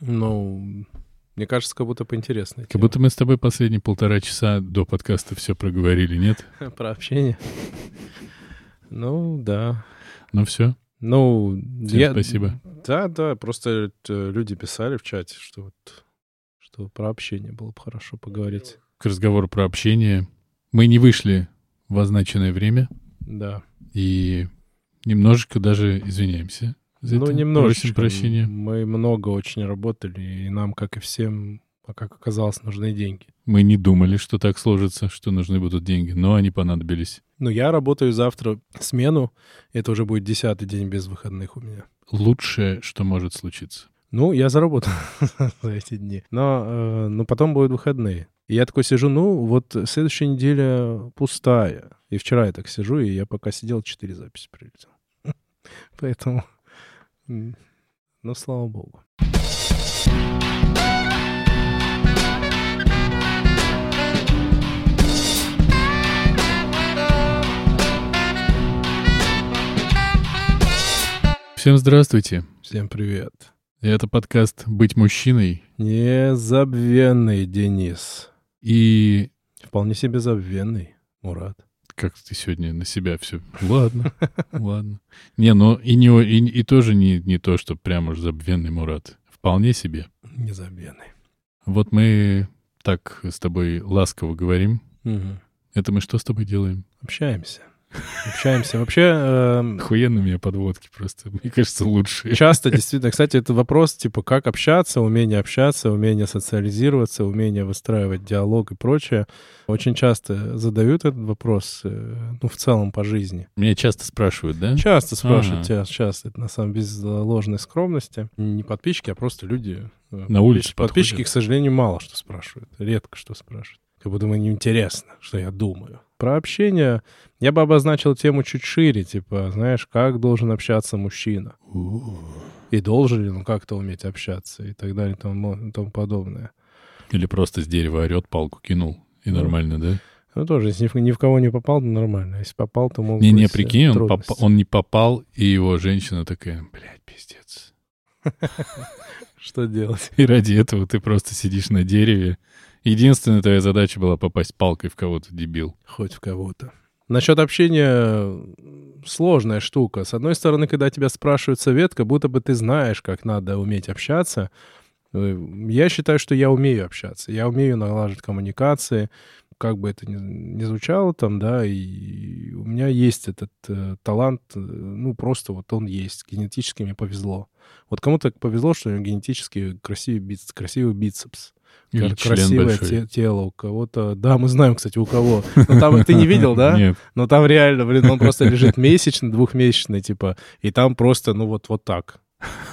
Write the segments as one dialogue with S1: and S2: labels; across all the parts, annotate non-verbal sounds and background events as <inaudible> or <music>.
S1: Ну, мне кажется, как будто поинтереснее.
S2: Как будто мы с тобой последние полтора часа до подкаста все проговорили, нет? <laughs>
S1: Про общение. Ну, да.
S2: Ну все.
S1: Ну,
S2: Всем
S1: я...
S2: спасибо.
S1: Да, да, просто э, люди писали в чате, что вот что про общение было бы хорошо поговорить.
S2: К разговору про общение. Мы не вышли в означенное время
S1: Да.
S2: и немножечко даже извиняемся. За
S1: ну, немножечко.
S2: Просим прощения.
S1: Мы много очень работали, и нам, как и всем, а как оказалось, нужны деньги.
S2: Мы не думали, что так сложится, что нужны будут деньги, но они понадобились.
S1: Ну, я работаю завтра смену. Это уже будет десятый день без выходных у меня.
S2: Лучшее, что может случиться.
S1: Ну, я заработал <laughs> за эти дни. Но, э, но потом будут выходные. И я такой сижу, ну, вот следующая неделя пустая. И вчера я так сижу, и я пока сидел, четыре записи прилетел. <laughs> Поэтому, м, ну, слава богу.
S2: Всем здравствуйте.
S1: Всем привет.
S2: Это подкаст «Быть мужчиной».
S1: Незабвенный Денис.
S2: И
S1: Вполне себе забвенный, Мурат.
S2: Как ты сегодня на себя все... Ладно, <laughs> ладно. Не, ну и, не, и, и тоже не, не то, что прям уж забвенный Мурат. Вполне себе.
S1: Незабвенный.
S2: Вот мы так с тобой ласково говорим.
S1: Мгм.
S2: Это мы что с тобой делаем?
S1: Общаемся. Общаемся. Вообще, эм,
S2: Охуенно у меня подводки просто. Мне кажется, лучшие.
S1: часто действительно, кстати, это вопрос, типа, как общаться, умение общаться, умение социализироваться, умение выстраивать диалог и прочее. Очень часто задают этот вопрос, э, ну, в целом по жизни.
S2: Меня часто спрашивают, да?
S1: Часто спрашивают
S2: Ага.
S1: часто, это на самом деле без ложной скромности. Не подписчики, а просто люди. э,
S2: На улице
S1: подписчики,
S2: подходят.
S1: к сожалению, мало что спрашивают. Редко что спрашивают. Как будто мне интересно, что я думаю. Про общение я бы обозначил тему чуть шире, типа, знаешь, как должен общаться мужчина. И должен ли он как-то уметь общаться и так далее и тому, и тому подобное.
S2: Или просто с дерева орет, палку кинул. И
S1: Ну,
S2: нормально, да?
S1: Ну, тоже, если ни в- кого не попал, то нормально. А Если попал, то могут
S2: Не-не,
S1: э,
S2: прикинь, он,
S1: трудности.
S2: попа- он не попал, и его женщина такая, блядь, пиздец. <laughs>
S1: Что делать?
S2: И ради этого ты просто сидишь на дереве. Единственная твоя задача была попасть палкой в кого-то, дебил.
S1: Хоть в кого-то. Насчет общения сложная штука. С одной стороны, когда тебя спрашивают совет, как будто бы ты знаешь, как надо уметь общаться. Э, Я считаю, что я умею общаться. Я умею налаживать коммуникации, как бы это ни, ни звучало там, да, и у меня есть этот э, талант, э, ну, просто вот он есть. Генетически мне повезло. Вот кому-то повезло, что у него генетически красивый, бицепс, красивый бицепс.
S2: Член
S1: красивое те- тело у кого-то. Да, мы знаем, кстати, у кого. Но там ты не видел, <laughs> да?
S2: Нет.
S1: Но там реально, блин, он просто лежит месячный, двухмесячный, типа, и там просто, ну вот, вот так.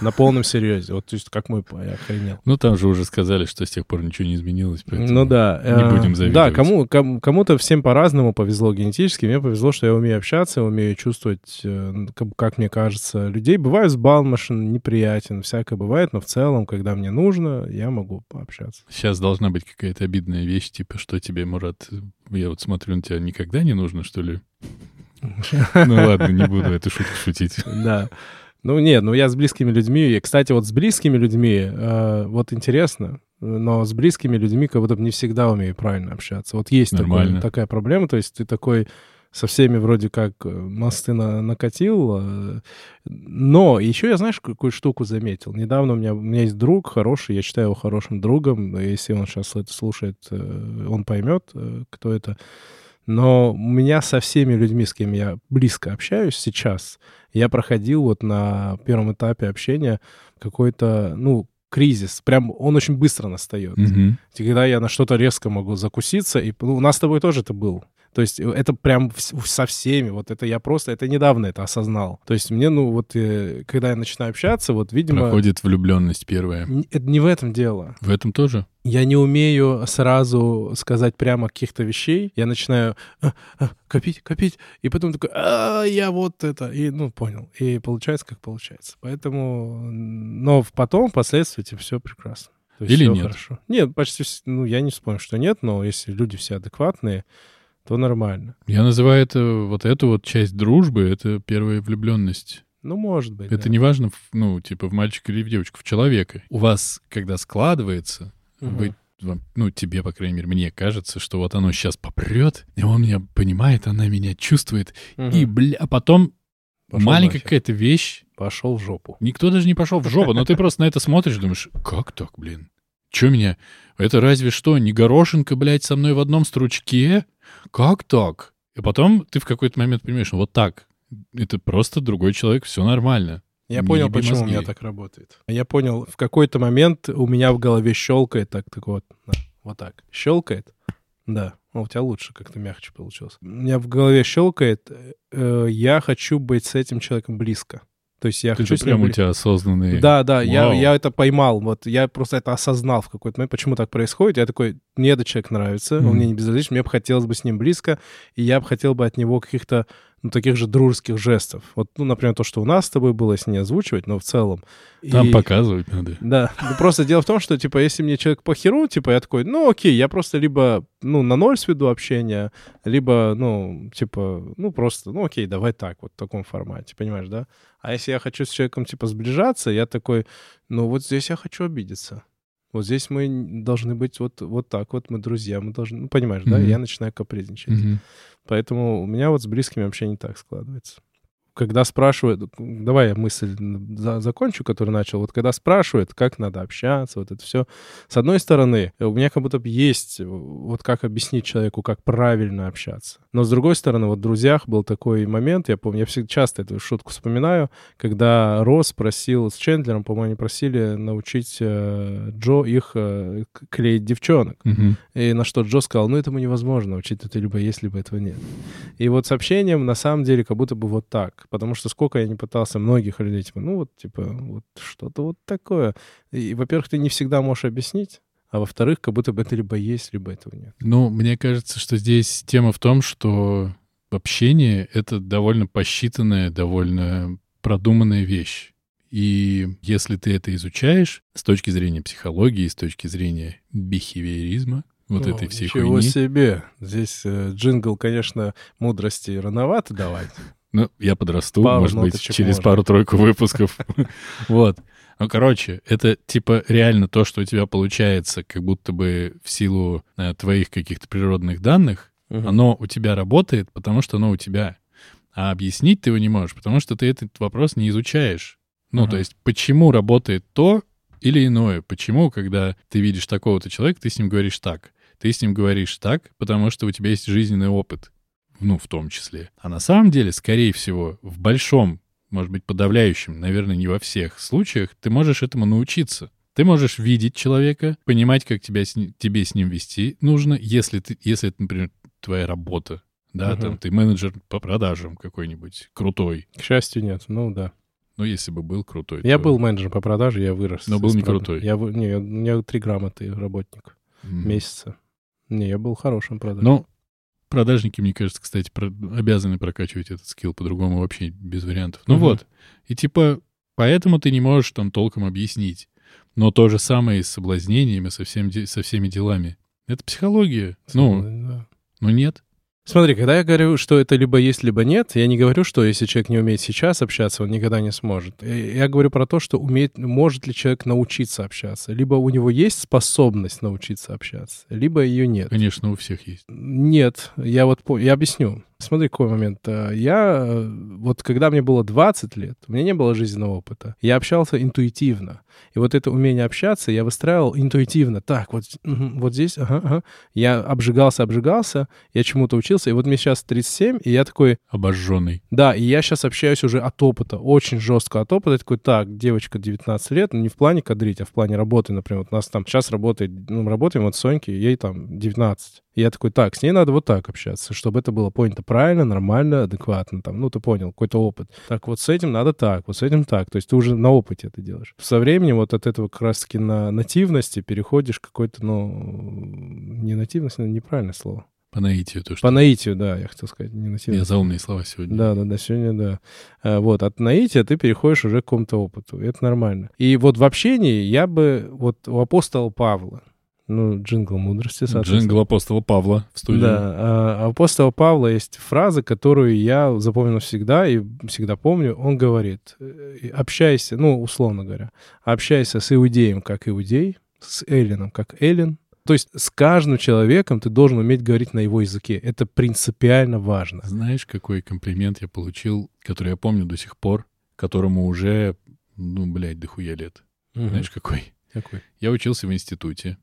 S1: На полном серьезе. Вот, то есть, как мой я охренел.
S2: Ну, там же уже сказали, что с тех пор ничего не изменилось. поэтому
S1: Ну да.
S2: Не
S1: э,
S2: будем
S1: Да,
S2: завидовать.
S1: кому, кому, кому-то всем по-разному повезло генетически. Мне повезло, что я умею общаться, умею чувствовать, э, как, как мне кажется, людей. Бываю сбалмошен, неприятен, всякое бывает, но в целом, когда мне нужно, я могу пообщаться.
S2: Сейчас должна быть какая-то обидная вещь, типа, что тебе, Мурат, я вот смотрю на тебя, никогда не нужно, что ли? <laughs> Ну ладно, не буду эту шутку шутить.
S1: Да. Ну нет, ну я с близкими людьми. И, кстати, вот с близкими людьми, э, вот интересно, но с близкими людьми как будто бы не всегда умею правильно общаться. Вот есть
S2: Нормально.
S1: такая проблема, то есть ты такой со всеми вроде как э, мосты на- накатил, э, но еще я, знаешь, какую штуку заметил? Недавно у меня, у меня есть друг хороший, я считаю его хорошим другом, если он сейчас это слушает, э, он поймет, э, кто это. Но у меня со всеми людьми, с кем я близко общаюсь сейчас, я проходил вот на первом этапе общения какой-то, ну, кризис. Прям он очень быстро настает.
S2: Мгм.
S1: Когда я на что-то резко могу закуситься. И ну, у нас с тобой тоже это был. То есть э, это прям со всеми. Вот это я просто, это недавно это осознал. То есть мне, ну вот, э, когда я начинаю общаться, вот, видимо...
S2: Проходит влюбленность первая.
S1: Это не в этом дело.
S2: В этом тоже?
S1: Я не умею сразу сказать прямо каких-то вещей. Я начинаю «А, а, копить, копить, и потом такой, а, я вот это, и, ну, понял. И получается, как получается. Поэтому, но потом, впоследствии, типа, все прекрасно. То есть
S2: Или
S1: всё
S2: нет?
S1: Хорошо. Нет, почти, ну, я не вспомню, что нет, но если люди все адекватные, то нормально.
S2: Я называю это, вот эту вот часть дружбы, это первая влюбленность.
S1: Ну, может быть.
S2: Это
S1: да.
S2: не важно, ну, типа, в мальчика или в девочку, в человека. У вас, когда складывается,
S1: Мгм.
S2: вы, ну, тебе, по крайней мере, мне кажется, что вот оно сейчас попрет, и он меня понимает, она меня чувствует,
S1: Мгм.
S2: и, бля, а потом
S1: Пошел
S2: маленькая какая-то вещь,
S1: Пошел в жопу.
S2: никто даже не пошел в жопу, но ты просто на это смотришь, думаешь, как так, блин? Че меня? Это разве что не горошинка, блядь, со мной в одном стручке? Как так? И потом ты в какой-то момент понимаешь, вот так. Это просто другой человек, все нормально.
S1: Я
S2: Не
S1: понял, почему у
S2: мозги.
S1: меня так работает. Я понял, в какой-то момент у меня в голове щелкает так, так вот, на, вот так. Щелкает? Да. Ну, у тебя лучше как-то мягче получилось. У меня в голове щелкает, э, я хочу быть с этим человеком близко. То есть я
S2: Ты
S1: хочу
S2: же прям у тебя осознанный...
S1: Да, да, я,
S2: Вау.
S1: я это поймал. Вот я просто это осознал в какой-то момент, почему так происходит. Я такой, мне этот человек нравится,
S2: Мгм.
S1: он мне не безразличен, мне бы хотелось бы с ним близко, и я бы хотел бы от него каких-то ну, таких же дружеских жестов. Вот, ну, например, то, что у нас с тобой было, если не озвучивать, но в целом.
S2: Там
S1: И-
S2: показывать надо.
S1: Да, ну просто дело в том, что, типа, если мне человек по херу, типа, я такой, ну, окей, я просто либо, ну, на ноль сведу общение, либо, ну, типа, ну, просто, ну, окей, давай так, вот в таком формате, понимаешь, да? А если я хочу с человеком, типа, сближаться, я такой, ну, вот здесь я хочу обидеться. Вот здесь мы должны быть вот, вот так вот, мы друзья, мы должны, ну, понимаешь, да?
S2: Мгм.
S1: Я начинаю капризничать.
S2: Мгм.
S1: Поэтому у меня вот с близкими вообще не так складывается. Когда спрашивают, давай я мысль за- закончу, которую начал. Вот когда спрашивают, как надо общаться, вот это все. С одной стороны, у меня как будто бы есть вот как объяснить человеку, как правильно общаться. Но с другой стороны, вот в «Друзьях» был такой момент, я помню, я всегда часто эту шутку вспоминаю, когда Росс просил с Чендлером, по-моему, они просили научить э, Джо их э, клеить девчонок.
S2: Мгм.
S1: И на что Джо сказал, ну, этому невозможно, учить это либо есть, либо этого нет. И вот с общением на самом деле как будто бы вот так. Потому что сколько я не пытался многих людей, типа, ну вот, типа, вот что-то вот такое. И, во-первых, ты не всегда можешь объяснить, а во-вторых, как будто бы это либо есть, либо этого нет.
S2: Ну, мне кажется, что здесь тема в том, что общение — это довольно посчитанная, довольно продуманная вещь. И если ты это изучаешь с точки зрения психологии, с точки зрения бихевиоризма, вот
S1: Ну,
S2: этой всей
S1: ничего
S2: хуйни.
S1: себе. Здесь э, джингл, конечно, мудрости рановато давать.
S2: Ну, я подрасту,
S1: Пару
S2: может быть, через пару-тройку <laughs> выпусков. Вот. Ну, короче, это типа реально то, что у тебя получается, как будто бы в силу э, твоих каких-то природных данных,
S1: Мгм.
S2: оно у тебя работает, потому что оно у тебя. А объяснить ты его не можешь, потому что ты этот вопрос не изучаешь. Ну, то есть, почему работает то или иное? Почему, когда ты видишь такого-то человека, ты с ним говоришь так? Ты с ним говоришь так, потому что у тебя есть жизненный опыт. Ну, в том числе. А на самом деле, скорее всего, в большом, может быть, подавляющем, наверное, не во всех случаях, ты можешь этому научиться. Ты можешь видеть человека, понимать, как тебя с тебе с ним вести нужно, если, ты, если это, например, твоя работа. Да,
S1: Мгм.
S2: там ты менеджер по продажам какой-нибудь, крутой.
S1: К счастью, нет. Ну да.
S2: Ну, если бы был крутой.
S1: Я
S2: то-
S1: был менеджером по продаже, я вырос.
S2: Но был не
S1: прод-
S2: крутой.
S1: Я, не, у меня три грамоты работник
S2: М.
S1: месяца. Не, я был хорошим продажем.
S2: Ну, продажники, мне кажется, кстати, про- обязаны прокачивать этот скилл по-другому вообще без вариантов. Ну
S1: Мгм.
S2: вот. И типа, поэтому ты не можешь там толком объяснить. Но то же самое и с соблазнениями, со, всем со всеми делами. Это психология. Ну,
S1: Да.
S2: ну нет.
S1: Смотри, когда я говорю, что это либо есть, либо нет, я не говорю, что если человек не умеет сейчас общаться, он никогда не сможет. Я говорю про то, что умеет, может ли человек научиться общаться. Либо у него есть способность научиться общаться, либо ее нет.
S2: Конечно, у всех есть.
S1: Нет, я вот я объясню. Смотри, какой момент. Э, Я, э, вот когда мне было 20 лет, у меня не было жизненного опыта. Я общался интуитивно. И вот это умение общаться я выстраивал интуитивно. Так, вот, вот здесь, ага, ага. Я обжигался, обжигался, я чему-то учился. И вот мне сейчас 37, и я такой,
S2: Обожженный.
S1: да, и я сейчас общаюсь уже от опыта, очень жестко от опыта. Я такой, так, девочка 19 лет, ну не в плане кадрить, а в плане работы, например. Вот у нас там сейчас работает, ну, работаем вот Соньки, ей там 19. И я такой, так, с ней надо вот так общаться, чтобы это было понято правильно, нормально, адекватно, там, ну, ты понял, какой-то опыт. Так вот с этим надо так, вот с этим так. То есть ты уже на опыте это делаешь. Со временем вот от этого как раз-таки на нативности переходишь к какой-то, ну, не нативность, неправильное слово.
S2: По наитию то, что...
S1: По наитию, да, я хотел сказать, не нативность.
S2: Я за умные слова сегодня.
S1: Да, да, да, сегодня да. А, Вот, от наития ты переходишь уже к какому-то опыту. Это нормально. И вот в общении я бы, вот у апостола Павла, Ну, джингл мудрости, соответственно.
S2: Джингл апостола Павла в студии.
S1: Да, а, апостола Павла есть фраза, которую я запомнил всегда и всегда помню. Он говорит, э, общайся, ну, условно говоря, общайся с иудеем как иудей, с эллином как эллин. То есть с каждым человеком ты должен уметь говорить на его языке. Это принципиально важно.
S2: Знаешь, какой комплимент я получил, который я помню до сих пор, которому уже, ну, блядь, дохуя лет.
S1: Мгм.
S2: Знаешь, какой?
S1: Какой?
S2: Я учился в институте.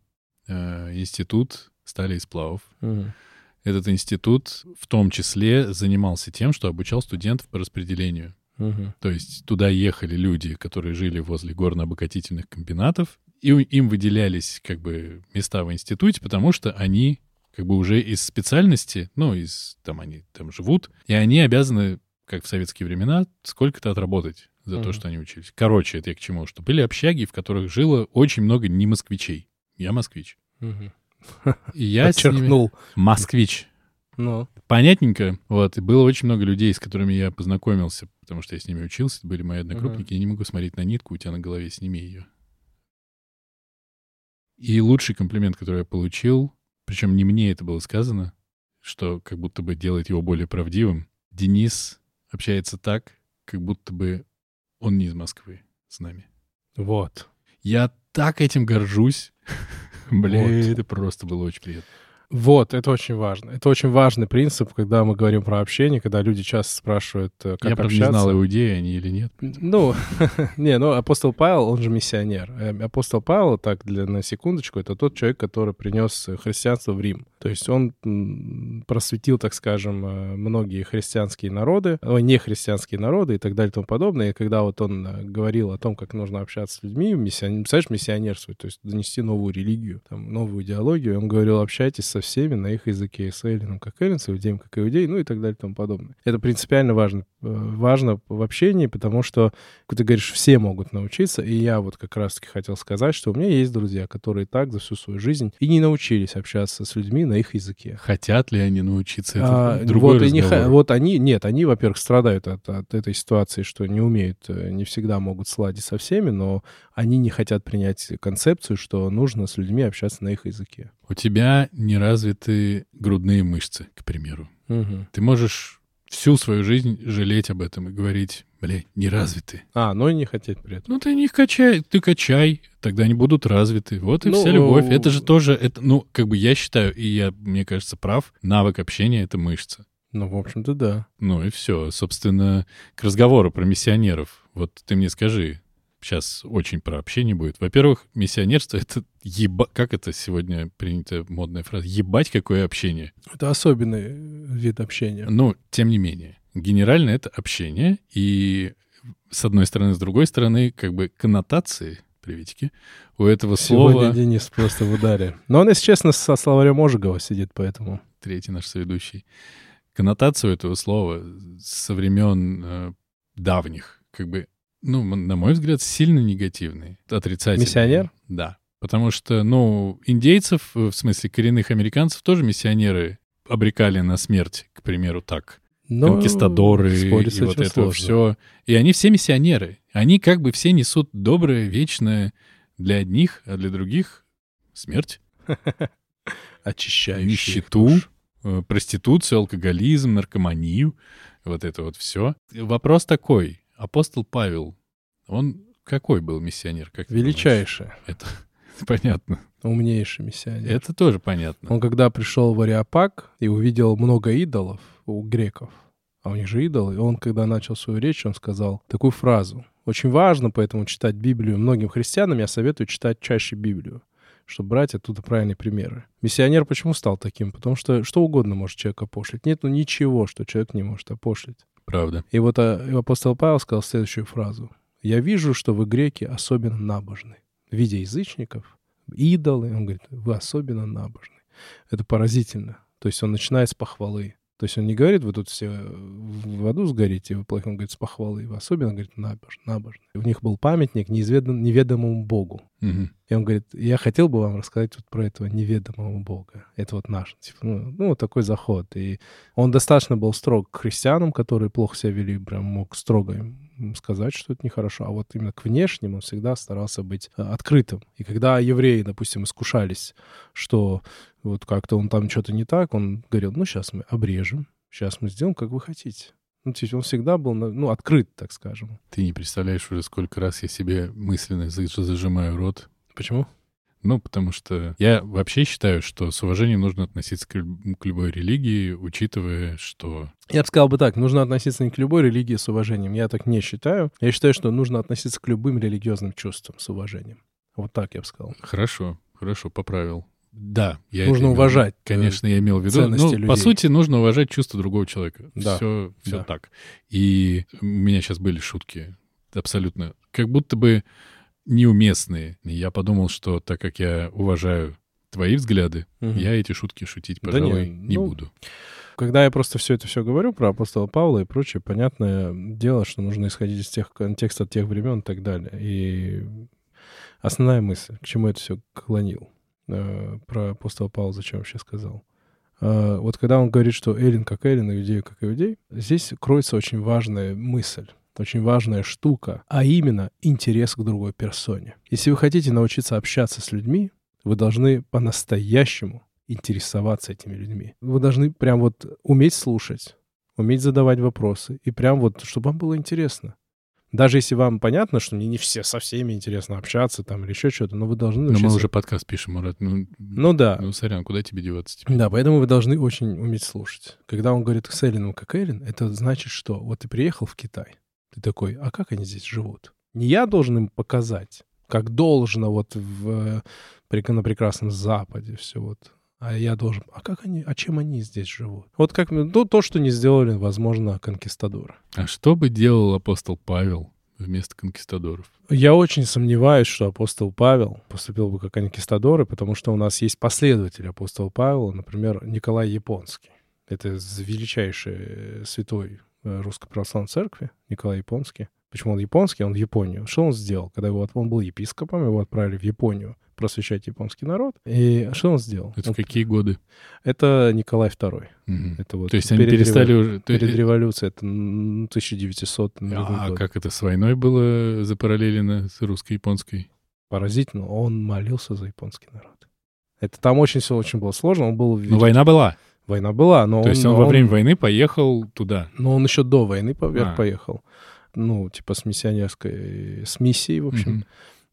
S2: Э, Институт стали и сплавов.
S1: Мгм.
S2: Этот институт в том числе занимался тем, что обучал студентов по распределению.
S1: Мгм.
S2: То есть туда ехали люди, которые жили возле горно-обогатительных комбинатов, и им выделялись как бы места в институте, потому что они как бы уже из специальности, ну, из там они там живут, и они обязаны, как в советские времена, сколько-то отработать за то,
S1: Мгм.
S2: что они учились. Короче, это я к чему? Что были общаги, в которых жило очень много не москвичей. Я москвич.
S1: Мгм.
S2: И я с ними...
S1: Подчеркнул.
S2: Москвич.
S1: Ну,
S2: Понятненько. Вот. И было очень много людей, с которыми я познакомился, потому что я с ними учился. Были мои одногруппники. Я не могу смотреть на нитку, у тебя на голове, сними ее. И лучший комплимент, который я получил, причем не мне это было сказано, что как будто бы делает его более правдивым. Денис общается так, как будто бы он не из Москвы с нами.
S1: вот.
S2: Я так этим горжусь. <laughs> Бля,
S1: Вот.
S2: это просто было очень приятно.
S1: Вот, это очень важно. Это очень важный принцип, когда мы говорим про общение, когда люди часто спрашивают, э, как
S2: я,
S1: общаться.
S2: не знал, иудеи они или нет.
S1: Ну, <laughs> не, ну, апостол Павел, он же миссионер. Э, Апостол Павел, так, для, на секундочку, это тот человек, который принес христианство в Рим. То есть он просветил, так скажем, э, многие христианские народы, ой, не христианские народы и так далее и тому подобное. И когда вот он э, говорил о том, как нужно общаться с людьми, миссион... представляешь, миссионерствовать, то есть донести новую религию, там, новую идеологию, он говорил, общайтесь со всеми на их языке, с эллином как эллин, с иудеем как иудей, ну и так далее и тому подобное. Это принципиально важно, э, важно в общении, потому что как ты говоришь, все могут научиться, и я вот как раз-таки хотел сказать, что у меня есть друзья, которые так за всю свою жизнь и не научились общаться с людьми на их языке.
S2: Хотят ли они научиться? Это
S1: А,
S2: другой
S1: вот, и не
S2: разговор.
S1: вот они, нет, они, во-первых, страдают от, от этой ситуации, что не умеют, э, не всегда могут сладить со всеми, но они не хотят принять концепцию, что нужно с людьми общаться на их языке.
S2: У тебя не развиты грудные мышцы, к примеру.
S1: Мгм.
S2: Ты можешь всю свою жизнь жалеть об этом и говорить, бля, не развиты.
S1: А, но и не хотеть при этом.
S2: Ну, ты не качай, ты качай, тогда они будут развиты. Вот и
S1: Ну,
S2: вся любовь. Это же тоже, это, ну, как бы я считаю, и я, мне кажется, прав, навык общения — это мышца.
S1: Ну, в общем-то, да.
S2: Ну и все. Собственно, к разговору про миссионеров. Вот ты мне скажи, сейчас очень про общение будет. Во-первых, миссионерство — это еба... Как это сегодня принята модная фраза? Ебать, какое общение.
S1: Это особенный э, вид общения.
S2: Но, тем не менее, генерально это общение. И с одной стороны, с другой стороны, как бы коннотации, приветики, у этого
S1: Сегодня
S2: слова...
S1: Денис просто в ударе. Но он, если честно, со словарем Ожегова сидит, поэтому...
S2: Третий наш соведущий. Коннотацию этого слова со времен э, давних, как бы, ну, на мой взгляд, сильно негативный, отрицательный.
S1: Миссионер?
S2: Да. Потому что, ну, индейцев, э, в смысле коренных американцев, тоже миссионеры обрекали на смерть, к примеру, так.
S1: Но
S2: Конкистадоры
S1: спорить с
S2: и вот это
S1: сложно.
S2: все. И они все миссионеры. Они как бы все несут доброе, вечное для одних, а для других смерть, <laughs>
S1: Очищающий
S2: нищету, э, проституцию, алкоголизм, наркоманию, вот это вот все. Вопрос такой. Апостол Павел, он какой был миссионер? Как?
S1: Величайший,
S2: Это <laughs> понятно.
S1: умнейший миссионер.
S2: Это тоже понятно.
S1: Он когда пришел в Ариапак и увидел много идолов у греков, а у них же идолы, и он, когда начал свою речь, он сказал такую фразу. Очень важно поэтому читать Библию. Многим христианам я советую читать чаще Библию, чтобы брать оттуда правильные примеры. Миссионер почему стал таким? Потому что что угодно может человек опошлить. Нет ну ничего, что человек не может опошлить.
S2: Правда.
S1: И вот а, апостол Павел сказал следующую фразу. «Я вижу, что вы, греки, особенно набожны. Видя язычников, идолы, он говорит, вы особенно набожны». Это поразительно. То есть он начинает с похвалы. То есть он не говорит, вы тут все в аду сгорите, вы плохо, он говорит, с похвалы. Вы особенно, говорит, набож, набожны. У них был памятник неизведан, неведомому Богу.
S2: Мгм.
S1: И он говорит, я хотел бы вам рассказать вот про этого неведомого Бога. Это вот наш. Типа, ну, ну, такой заход. И он достаточно был строг к христианам, которые плохо себя вели, прям мог строго им сказать, что это нехорошо. А вот именно к внешним он всегда старался быть э, открытым. И когда евреи, допустим, искушались, что вот как-то он там что-то не так, он говорил, ну, сейчас мы обрежем, сейчас мы сделаем, как вы хотите. Ну, то есть он всегда был, ну, открыт, так скажем.
S2: Ты не представляешь уже, сколько раз я себе мысленно за- зажимаю рот.
S1: Почему?
S2: Ну, потому что я вообще считаю, что с уважением нужно относиться к, к любой религии, учитывая, что...
S1: Я бы сказал бы так, нужно относиться не к любой религии с уважением. Я так не считаю. Я считаю, что нужно относиться к любым религиозным чувствам с уважением. Вот так я бы сказал.
S2: Хорошо, хорошо, поправил. Да, я
S1: Нужно
S2: имел
S1: уважать, э,
S2: Конечно, я имел в виду.
S1: ценности
S2: Ну, по
S1: людей.
S2: сути, нужно уважать чувства другого человека.
S1: Да,
S2: Все, все
S1: да.
S2: так. И у меня сейчас были шутки абсолютно, как будто бы неуместные. И я подумал, что так как я уважаю твои взгляды,
S1: Мгм.
S2: я эти шутки шутить,
S1: Да
S2: пожалуй,
S1: не,
S2: не
S1: ну,
S2: буду.
S1: Когда я просто все это все говорю про апостола Павла и прочее, понятное дело, что нужно исходить из тех контекста тех времен и так далее. И основная мысль, к чему это все клонил, про апостола Павла, зачем вообще сказал. Э, вот когда он говорит, что Эллин как Эллин, иудей как иудей, здесь кроется очень важная мысль, очень важная штука, а именно интерес к другой персоне. Если вы хотите научиться общаться с людьми, вы должны по-настоящему интересоваться этими людьми. Вы должны прям вот уметь слушать, уметь задавать вопросы, и прям вот, чтобы вам было интересно. Даже если вам понятно, что мне не все со всеми интересно общаться там или еще что-то, но вы должны
S2: Но мы
S1: научиться-
S2: уже подкаст пишем, Мурат. Ну,
S1: Ну да.
S2: ну, сорян, куда тебе деваться теперь?
S1: Да, поэтому вы должны очень уметь слушать. Когда он говорит с Эллином как Эллин, это значит, что вот ты приехал в Китай, ты такой, а как они здесь живут? Не я должен им показать, как должно вот в, э, на прекрасном Западе все вот. А я должен... А как они... А чем они здесь живут? Вот как... ну, то, что не сделали, возможно, конкистадоры.
S2: А что бы делал апостол Павел вместо конкистадоров?
S1: Я очень сомневаюсь, что апостол Павел поступил бы как конкистадоры, потому что у нас есть последователь апостола Павла, например, Николай Японский. Это величайший э, святой э, Русской Православной Церкви, Николай Японский. Почему он японский? Он в Японию. Что он сделал? Когда его, он был епископом, его отправили в Японию просвещать японский народ. И что он сделал?
S2: Это
S1: Он-
S2: в какие годы?
S1: это Николай II.
S2: Мгм.
S1: Это вот
S2: То есть они перестали
S1: револю-
S2: уже...
S1: Перед революцией, это м, 1900 нулевой
S2: А
S1: год.
S2: как это с войной было запараллелено с русско-японской?
S1: Поразительно, он молился за японский народ. Это там очень все очень было сложно. Он был...
S2: Ну, война была.
S1: Война была, но
S2: То есть он во время войны поехал туда.
S1: Но он еще до войны поверх
S2: А.
S1: поехал. Ну, типа с миссионерской... С миссией, в общем.
S2: Мгм.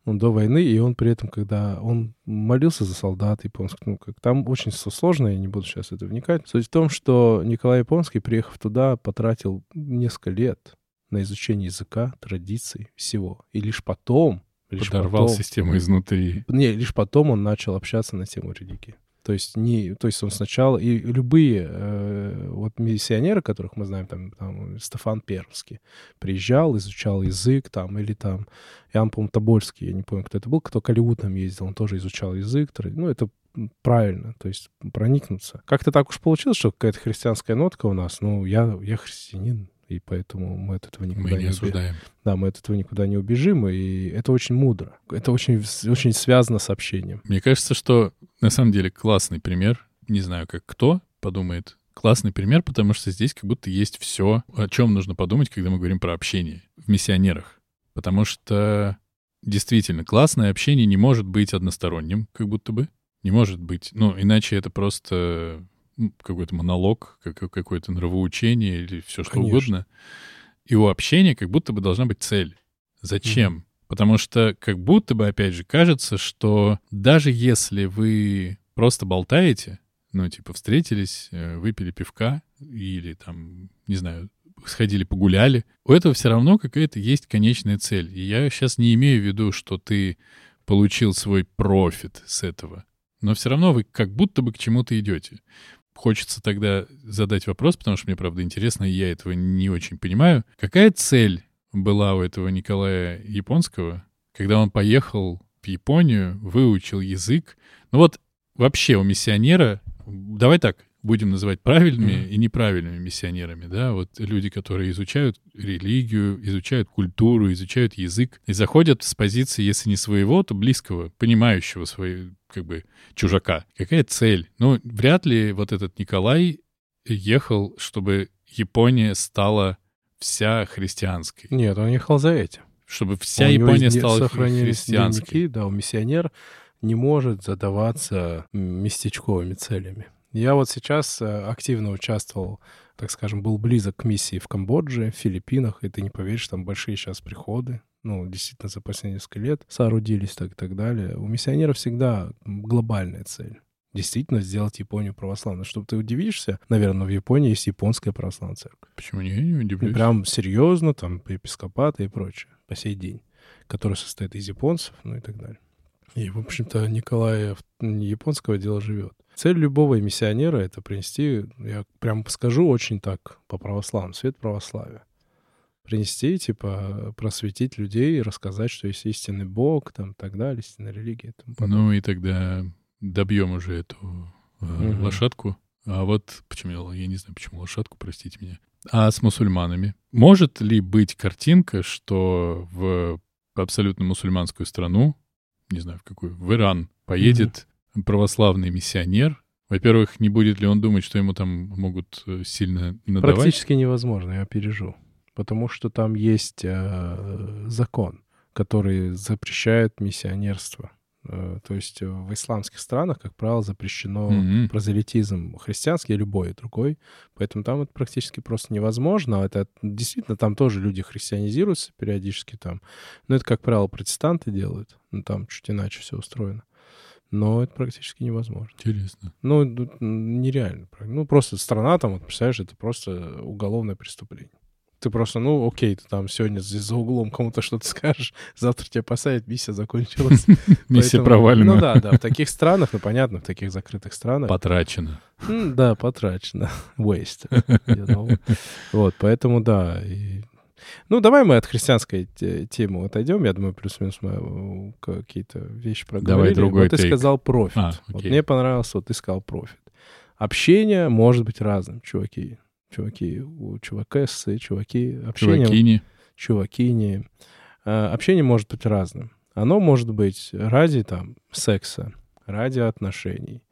S1: Он до войны, и он при этом, когда он молился за солдат японских, ну, как там очень сложно, я не буду сейчас это вникать. Суть в том, что Николай Японский, приехав туда, потратил несколько лет на изучение языка, традиций, всего. И лишь потом... Лишь
S2: Подорвал
S1: потом-
S2: систему изнутри.
S1: Не, лишь потом он начал общаться на тему религии. То есть, не, то есть он сначала... И любые э, вот миссионеры, которых мы знаем, там, там Стефан Пермский, приезжал, изучал язык, там, или там Иоанн, по-моему, Тобольский, я не помню, кто это был, кто к Алиутам ездил, он тоже изучал язык. Ну, это правильно, то есть проникнуться. Как-то так уж получилось, что какая-то христианская нотка у нас. Ну, я, я христианин, и поэтому мы от этого никуда
S2: Мы не
S1: не
S2: осуждаем.
S1: Да, мы от этого никуда не убежим, и это очень мудро. Это очень, очень связано с общением.
S2: Мне кажется, что на самом деле классный пример. Не знаю, как кто подумает. Классный пример, потому что здесь как будто есть все, о чем нужно подумать, когда мы говорим про общение в миссионерах. Потому что действительно классное общение не может быть односторонним, как будто бы. Не может быть. Ну, иначе это просто какой-то монолог, как- какое-то нравоучение или все что
S1: Конечно.
S2: угодно. И у общения как будто бы должна быть цель. Зачем? Потому что как будто бы, опять же, кажется, что даже если вы просто болтаете, ну, типа, встретились, э, выпили пивка или там, не знаю, сходили погуляли, у этого все равно какая-то есть конечная цель. И я сейчас не имею в виду, что ты получил свой профит с этого. Но все равно вы как будто бы к чему-то идете. Хочется тогда задать вопрос, потому что мне, правда, интересно, и я этого не очень понимаю. Какая цель была у этого Николая Японского, когда он поехал в Японию, выучил язык? Ну вот вообще у миссионера, давай так, будем называть правильными mm. и неправильными миссионерами, да, вот люди, которые изучают религию, изучают культуру, изучают язык и заходят с позиции, если не своего, то близкого, понимающего свои, как бы, чужака. Какая цель? Ну, вряд ли вот этот Николай ехал, чтобы Япония стала вся христианской.
S1: Нет, он ехал за этим.
S2: Чтобы вся у Япония стала христианской. Дневники,
S1: да, у миссионер не может задаваться местечковыми целями. Я вот сейчас э, активно участвовал, так скажем, был близок к миссии в Камбодже, в Филиппинах, и ты не поверишь, там большие сейчас приходы, ну, действительно, за последние несколько лет соорудились так и так далее. У миссионеров всегда глобальная цель. Действительно сделать Японию православной. Чтобы ты удивишься, наверное, в Японии есть японская православная церковь.
S2: Почему не, не удивлюсь?
S1: Прям серьезно, там, епископаты и прочее, по сей день, который состоит из японцев, ну и так далее. И, в общем-то, Николая японского дела живет. Цель любого миссионера — это принести, я прям скажу очень так по православному, свет православия. Принести, типа, просветить людей, рассказать, что есть истинный Бог, там, так далее, истинная религия.
S2: Там, ну и тогда добьем уже эту э, угу. лошадку. А вот почему, я не знаю, почему лошадку, простите меня. А с мусульманами? Может ли быть картинка, что в абсолютно мусульманскую страну, не знаю, в какую, в Иран, поедет православный миссионер, во-первых, не будет ли он думать, что ему там могут э, сильно надавать?
S1: Практически невозможно, я опережу. Потому что там есть э, закон, который запрещает миссионерство. Э, то есть в исламских странах, как правило, запрещено mm-hmm. прозелитизм христианский, любой другой. Поэтому там это практически просто невозможно. Это действительно там тоже люди христианизируются периодически там. Но это, как правило, протестанты делают. Ну, там чуть иначе все устроено но это практически невозможно.
S2: Интересно.
S1: Ну, нереально. Ну, просто страна там, вот, представляешь, это просто уголовное преступление. Ты просто, ну, окей, ты там сегодня здесь за углом кому-то что-то скажешь, завтра тебя посадят, миссия закончилась. <laughs>
S2: Миссия провалена.
S1: Ну да, да, в таких странах, ну понятно, в таких закрытых странах.
S2: Потрачено.
S1: Да, потрачено. <laughs> Waste. Вот, поэтому да, ну, давай мы от христианской темы отойдем. Я думаю, плюс-минус мы какие-то вещи проговорили.
S2: Давай другой
S1: Вот ты сказал профит. А, вот мне понравился, вот ты сказал профит. Общение может быть разным, чуваки. Чуваки, чувакессы, чуваки. Общение,
S2: Чувакини.
S1: Чувакини. А, общение может быть разным. Оно может быть ради там секса, ради отношений.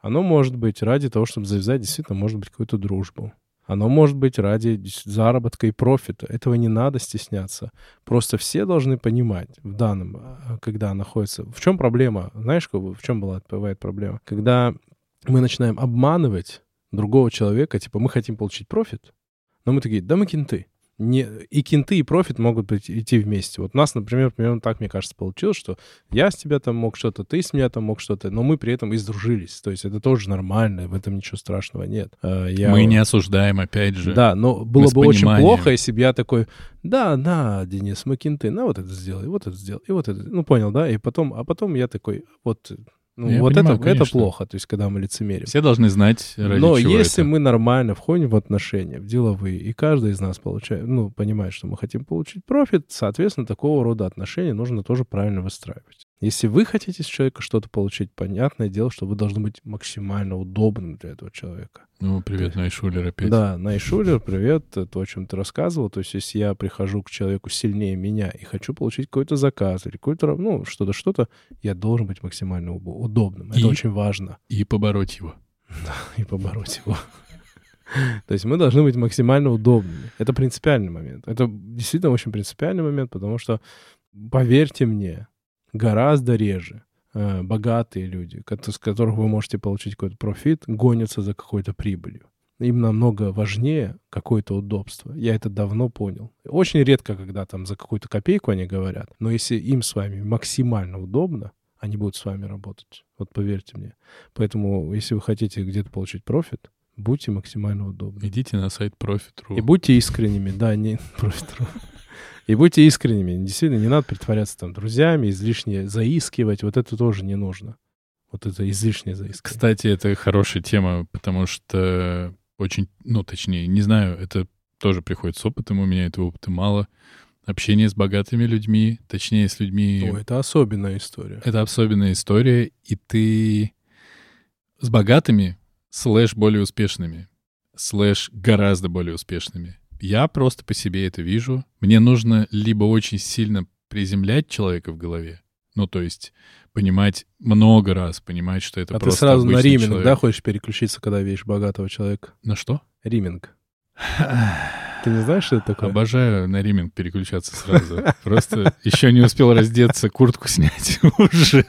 S1: Оно может быть ради того, чтобы завязать действительно, может быть, какую-то дружбу. Оно может быть ради заработка и профита. Этого не надо стесняться. Просто все должны понимать в данном, а, когда находится... В чем проблема? Знаешь, в чем была, бывает проблема? Когда мы начинаем обманывать другого человека, типа мы хотим получить профит, но мы такие, да мы кенты не, и кенты, и профит могут быть, идти вместе. Вот у нас, например, примерно так, мне кажется, получилось, что я с тебя там мог что-то, ты с меня там мог что-то, но мы при этом и сдружились. То есть это тоже нормально, в этом ничего страшного нет.
S2: А, я... Мы не осуждаем, опять же.
S1: Да, но было бы очень плохо, если бы я такой, да, да, Денис, мы кенты, на вот это сделай, вот это сделай, и вот это, ну понял, да, и потом, а потом я такой, вот ну, Я вот понимаю, это, это плохо, то есть, когда мы лицемерим.
S2: Все должны знать, ради
S1: Но
S2: чего
S1: если
S2: это.
S1: мы нормально входим в отношения, в деловые, и каждый из нас получает, ну, понимает, что мы хотим получить профит, соответственно, такого рода отношения нужно тоже правильно выстраивать. Если вы хотите с человека что-то получить, понятное дело, что вы должны быть максимально удобным для этого человека.
S2: Ну, привет, есть, Найшулер опять.
S1: Да, Найшулер, привет, то, о чем ты рассказывал. То есть, если я прихожу к человеку сильнее меня и хочу получить какой-то заказ или какой-то, ну, что-то, что-то, я должен быть максимально удобным. Это и, очень важно.
S2: И побороть его. <laughs>
S1: Да, и побороть его. То есть мы должны быть максимально удобными. Это принципиальный момент. Это действительно очень принципиальный момент, потому что, поверьте мне, гораздо реже э, богатые люди, с которых вы можете получить какой-то профит, гонятся за какой-то прибылью. Им намного важнее какое-то удобство. Я это давно понял. Очень редко, когда там за какую-то копейку они говорят, но если им с вами максимально удобно, они будут с вами работать. Вот поверьте мне. Поэтому, если вы хотите где-то получить профит, будьте максимально удобны.
S2: Идите на сайт Profit.ru.
S1: И будьте искренними, да, не <laughs> Profit.ru. И будьте искренними. Действительно, не надо притворяться там друзьями, излишне заискивать. Вот это тоже не нужно. Вот это излишнее заискивание.
S2: Кстати, это хорошая тема, потому что очень, ну, точнее, не знаю, это тоже приходит с опытом, у меня этого опыта мало. Общение с богатыми людьми, точнее, с людьми...
S1: О, это особенная история.
S2: Это особенная история, и ты с богатыми slash более успешными, slash гораздо более успешными. Я просто по себе это вижу. Мне нужно либо очень сильно приземлять человека в голове, ну, то есть понимать много раз, понимать, что это
S1: а
S2: просто
S1: ты сразу на rimming,
S2: человек.
S1: да, хочешь переключиться, когда видишь богатого человека?
S2: На что?
S1: Rimming. <sighs> <laughs> Ты не знаешь, что это такое?
S2: Обожаю на риминг переключаться сразу. Просто еще не успел раздеться, куртку снять <laughs> уже.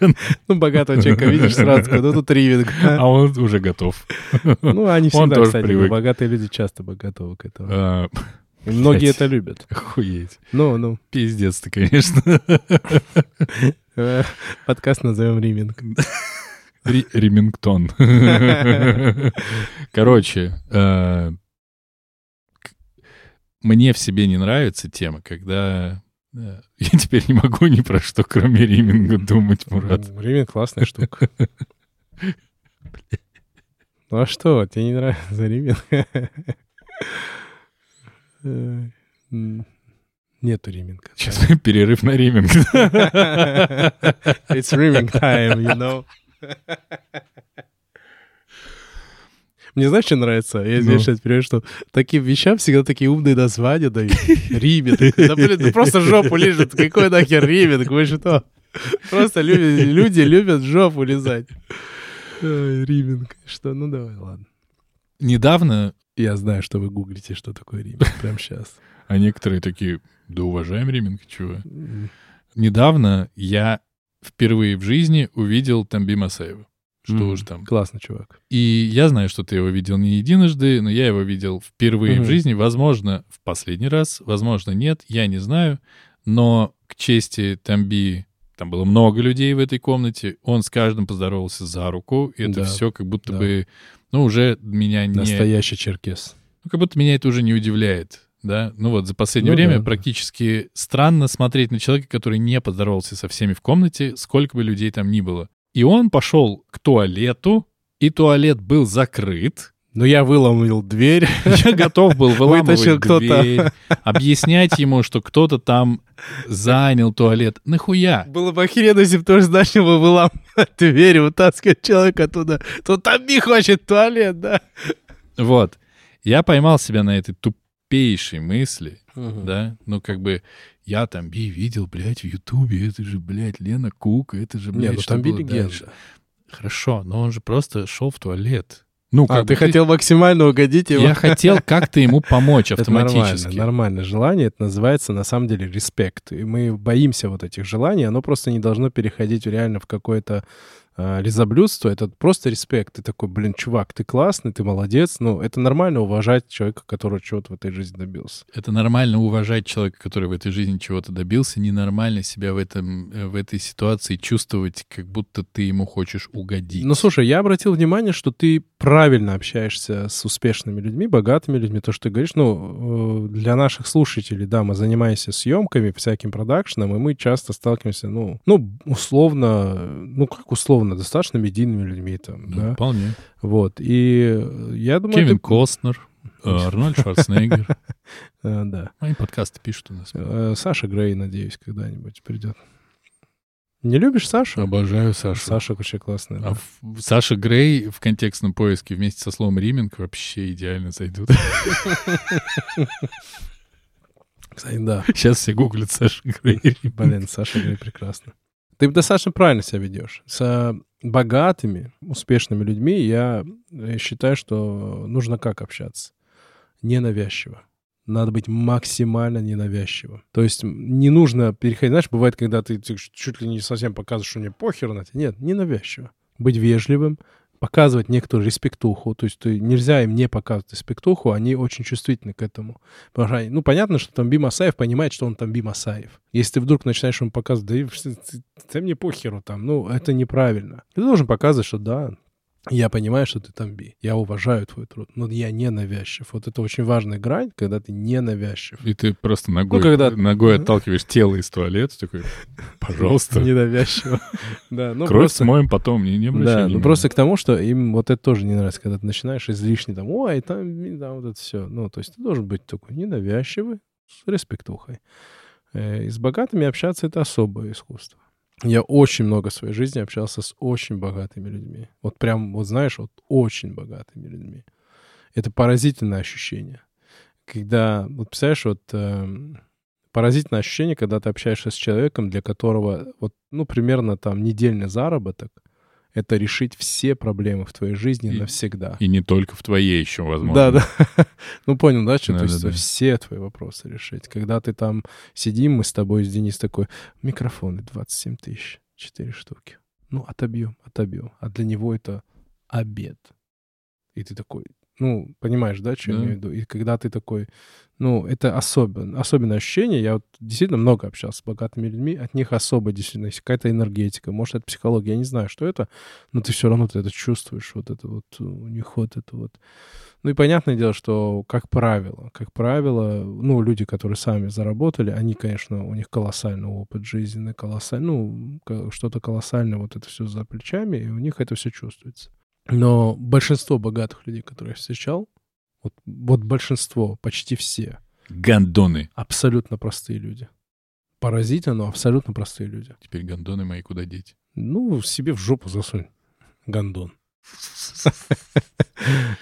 S1: Ну, богатого человека видишь сразу, ну тут риминг.
S2: А он уже готов.
S1: Ну, они
S2: Он
S1: всегда, кстати, богатые люди часто готовы к этому.
S2: А,
S1: И многие это любят.
S2: Охуеть.
S1: Ну, ну,
S2: Пиздец ты, конечно. <laughs>
S1: подкаст назовем риминг.
S2: Ри- Ремингтон. <laughs> Короче, э, мне в себе не нравится тема, когда э, <laughs> я теперь не могу ни про что, кроме риминга, думать, Мурат.
S1: Ну, Риминг классная <laughs> штука. Ну а что, тебе не нравится риминг? Э, Нету риминга.
S2: Сейчас <laughs> перерыв на риминг.
S1: It's rimming time, you know. Мне знаешь, что нравится? Я
S2: Ну.
S1: что это перевожу, что таким вещам всегда такие умные названия дают. Риминг. Да блин, ну просто жопу лежит. Какой нахер риминг? Вы что? Просто люди, люди любят жопу лизать. Ой, Риминг. Что? Ну давай, ладно.
S2: Недавно,
S1: Я знаю, что вы гуглите, что такое риминг. Прямо сейчас. <laughs>
S2: а некоторые такие, да уважаем риминг, чего? Недавно я впервые в жизни увидел Тамби Масаева. Что
S1: Мгм.
S2: уж там.
S1: Классный чувак.
S2: И я знаю, что ты его видел не единожды, но я его видел впервые
S1: Мгм.
S2: в жизни. Возможно, в последний раз, возможно, нет, я не знаю. Но к чести Тамби, там было много людей в этой комнате, он с каждым поздоровался за руку. И это
S1: Да,
S2: все как будто
S1: да.
S2: бы, ну, уже меня не...
S1: Настоящий черкес.
S2: Ну, как будто меня это уже не удивляет. Да, ну вот за последнее
S1: Ну
S2: время
S1: да.
S2: практически странно смотреть на человека, который не поздоровался со всеми в комнате, сколько бы людей там ни было. И он пошел к туалету, и туалет был закрыт.
S1: Но я выломил дверь.
S2: Я готов был <laughs> выламывать дверь, объяснять ему, что кто-то там занял туалет. Нахуя?
S1: Было бы охеренно, если бы тоже начал бы выламывать дверь, вытаскивать человека оттуда. Тут там не хочет туалет, да?
S2: Вот. Я поймал себя на этой тупейшей мысли, да, ну как бы я там Би видел, блядь, в Ютубе, это же, блядь, Лена Кук, это же,
S1: Не,
S2: блядь,
S1: ну
S2: что
S1: там
S2: было
S1: легенда.
S2: дальше? Хорошо, но он же просто шел в туалет. Ну,
S1: А,
S2: как
S1: ты
S2: бы
S1: хотел максимально угодить его?
S2: Я хотел как-то ему помочь <laughs>
S1: Это нормально,
S2: автоматически.
S1: нормальное желание. Это называется, на самом деле, респект. И мы боимся вот этих желаний. Оно просто не должно переходить реально в какое-то а, лизоблюдство. Это просто респект. Ты такой, блин, чувак, ты классный, ты молодец. Ну, это нормально уважать человека, который чего-то в этой жизни добился.
S2: Это нормально уважать человека, который в этой жизни чего-то добился. Ненормально себя в, этом, э, в этой ситуации чувствовать, как будто ты ему хочешь угодить.
S1: Ну, слушай, я обратил внимание, что ты правильно общаешься с успешными людьми, богатыми людьми. То, что ты говоришь, ну, э, для наших слушателей, да, мы занимаемся съемками, всяким продакшеном, и мы часто сталкиваемся, ну, ну, условно, ну, как условно, достаточно медийными людьми там,
S2: Ну,
S1: да.
S2: Вполне.
S1: Вот, и я думаю...
S2: Кевин
S1: ты-
S2: Костнер, э, Арнольд Шварценеггер. <laughs>
S1: Э, Да.
S2: Они подкасты пишут у нас.
S1: Э, Саша Грей, надеюсь, когда-нибудь придет. Не любишь Сашу?
S2: Обожаю Сашу.
S1: Саша очень классная.
S2: А
S1: да.
S2: Саша Грей в контекстном поиске вместе со словом риминг вообще идеально зайдут. <laughs>
S1: Кстати, да.
S2: Сейчас все гуглят Саша Грей.
S1: Блин, Саша Грей прекрасно. Ты достаточно правильно себя ведешь. С э, богатыми, успешными людьми я э, считаю, что нужно как общаться? Ненавязчиво. Надо быть максимально ненавязчивым. То есть не нужно переходить. Знаешь, бывает, когда ты, ты чуть ли не совсем показываешь, что мне похер на тебя. Нет, ненавязчиво. Быть вежливым, показывать некоторую респектуху. То есть ты, нельзя им не показывать респектуху, они очень чувствительны к этому. Потому что, они- ну, понятно, что там Би Масаев понимает, что он там Би Масаев. Если ты вдруг начинаешь ему показывать, да ты, ты- ты мне похеру там, ну, это неправильно. Ты должен показывать, что да, я понимаю, что ты там Би. Я уважаю твой труд, но я не навязчив. Вот это очень важная грань, когда ты не навязчив.
S2: И ты просто ногой,
S1: Ну, когда-
S2: ногой отталкиваешь тело из туалета, такой, пожалуйста,
S1: Ненавязчиво. <laughs> Да, ну
S2: кровь
S1: просто...
S2: смоем потом, не, не обращай
S1: Да, ну просто к тому, что им вот это тоже не нравится, когда ты начинаешь излишне там, ой, там, там вот это все. Ну, то есть ты должен быть такой ненавязчивый, с респектухой. Э, И с богатыми общаться — это особое искусство. Я очень много в своей жизни общался с очень богатыми людьми. Вот прям, вот знаешь, вот очень богатыми людьми. Это поразительное ощущение. Когда, вот представляешь, вот э, поразительное ощущение, когда ты общаешься с человеком, для которого вот, ну, примерно там недельный заработок — это решить все проблемы в твоей жизни и, навсегда.
S2: И не только в твоей еще, возможно.
S1: Да, да. <laughs> ну, понял, да, что? Да, То есть да. все твои вопросы решить. Когда ты там сидим, мы с тобой, с Денис такой, микрофоны 27 тысяч, 4 штуки. Ну, отобьем, отобьем. А для него это обед. И ты такой, ну, понимаешь, да, что да. я имею в виду? И когда ты такой, ну, это особенно, особенное ощущение. Я вот действительно много общался с богатыми людьми, от них особо действительно есть какая-то энергетика, может, это психология, я не знаю, что это, но ты все равно ты это чувствуешь, вот это вот, у них вот это вот. Ну и понятное дело, что, как правило, как правило, ну, люди, которые сами заработали, они, конечно, у них колоссальный опыт жизненный, колоссальный, ну, что-то колоссальное, вот это все за плечами, и у них это все чувствуется. Но большинство богатых людей, которые я встречал, вот, вот большинство, почти все.
S2: Гандоны.
S1: Абсолютно простые люди. Поразительно, но абсолютно простые люди.
S2: Теперь гандоны мои куда деть?
S1: Ну, себе в жопу засунь. Гандон.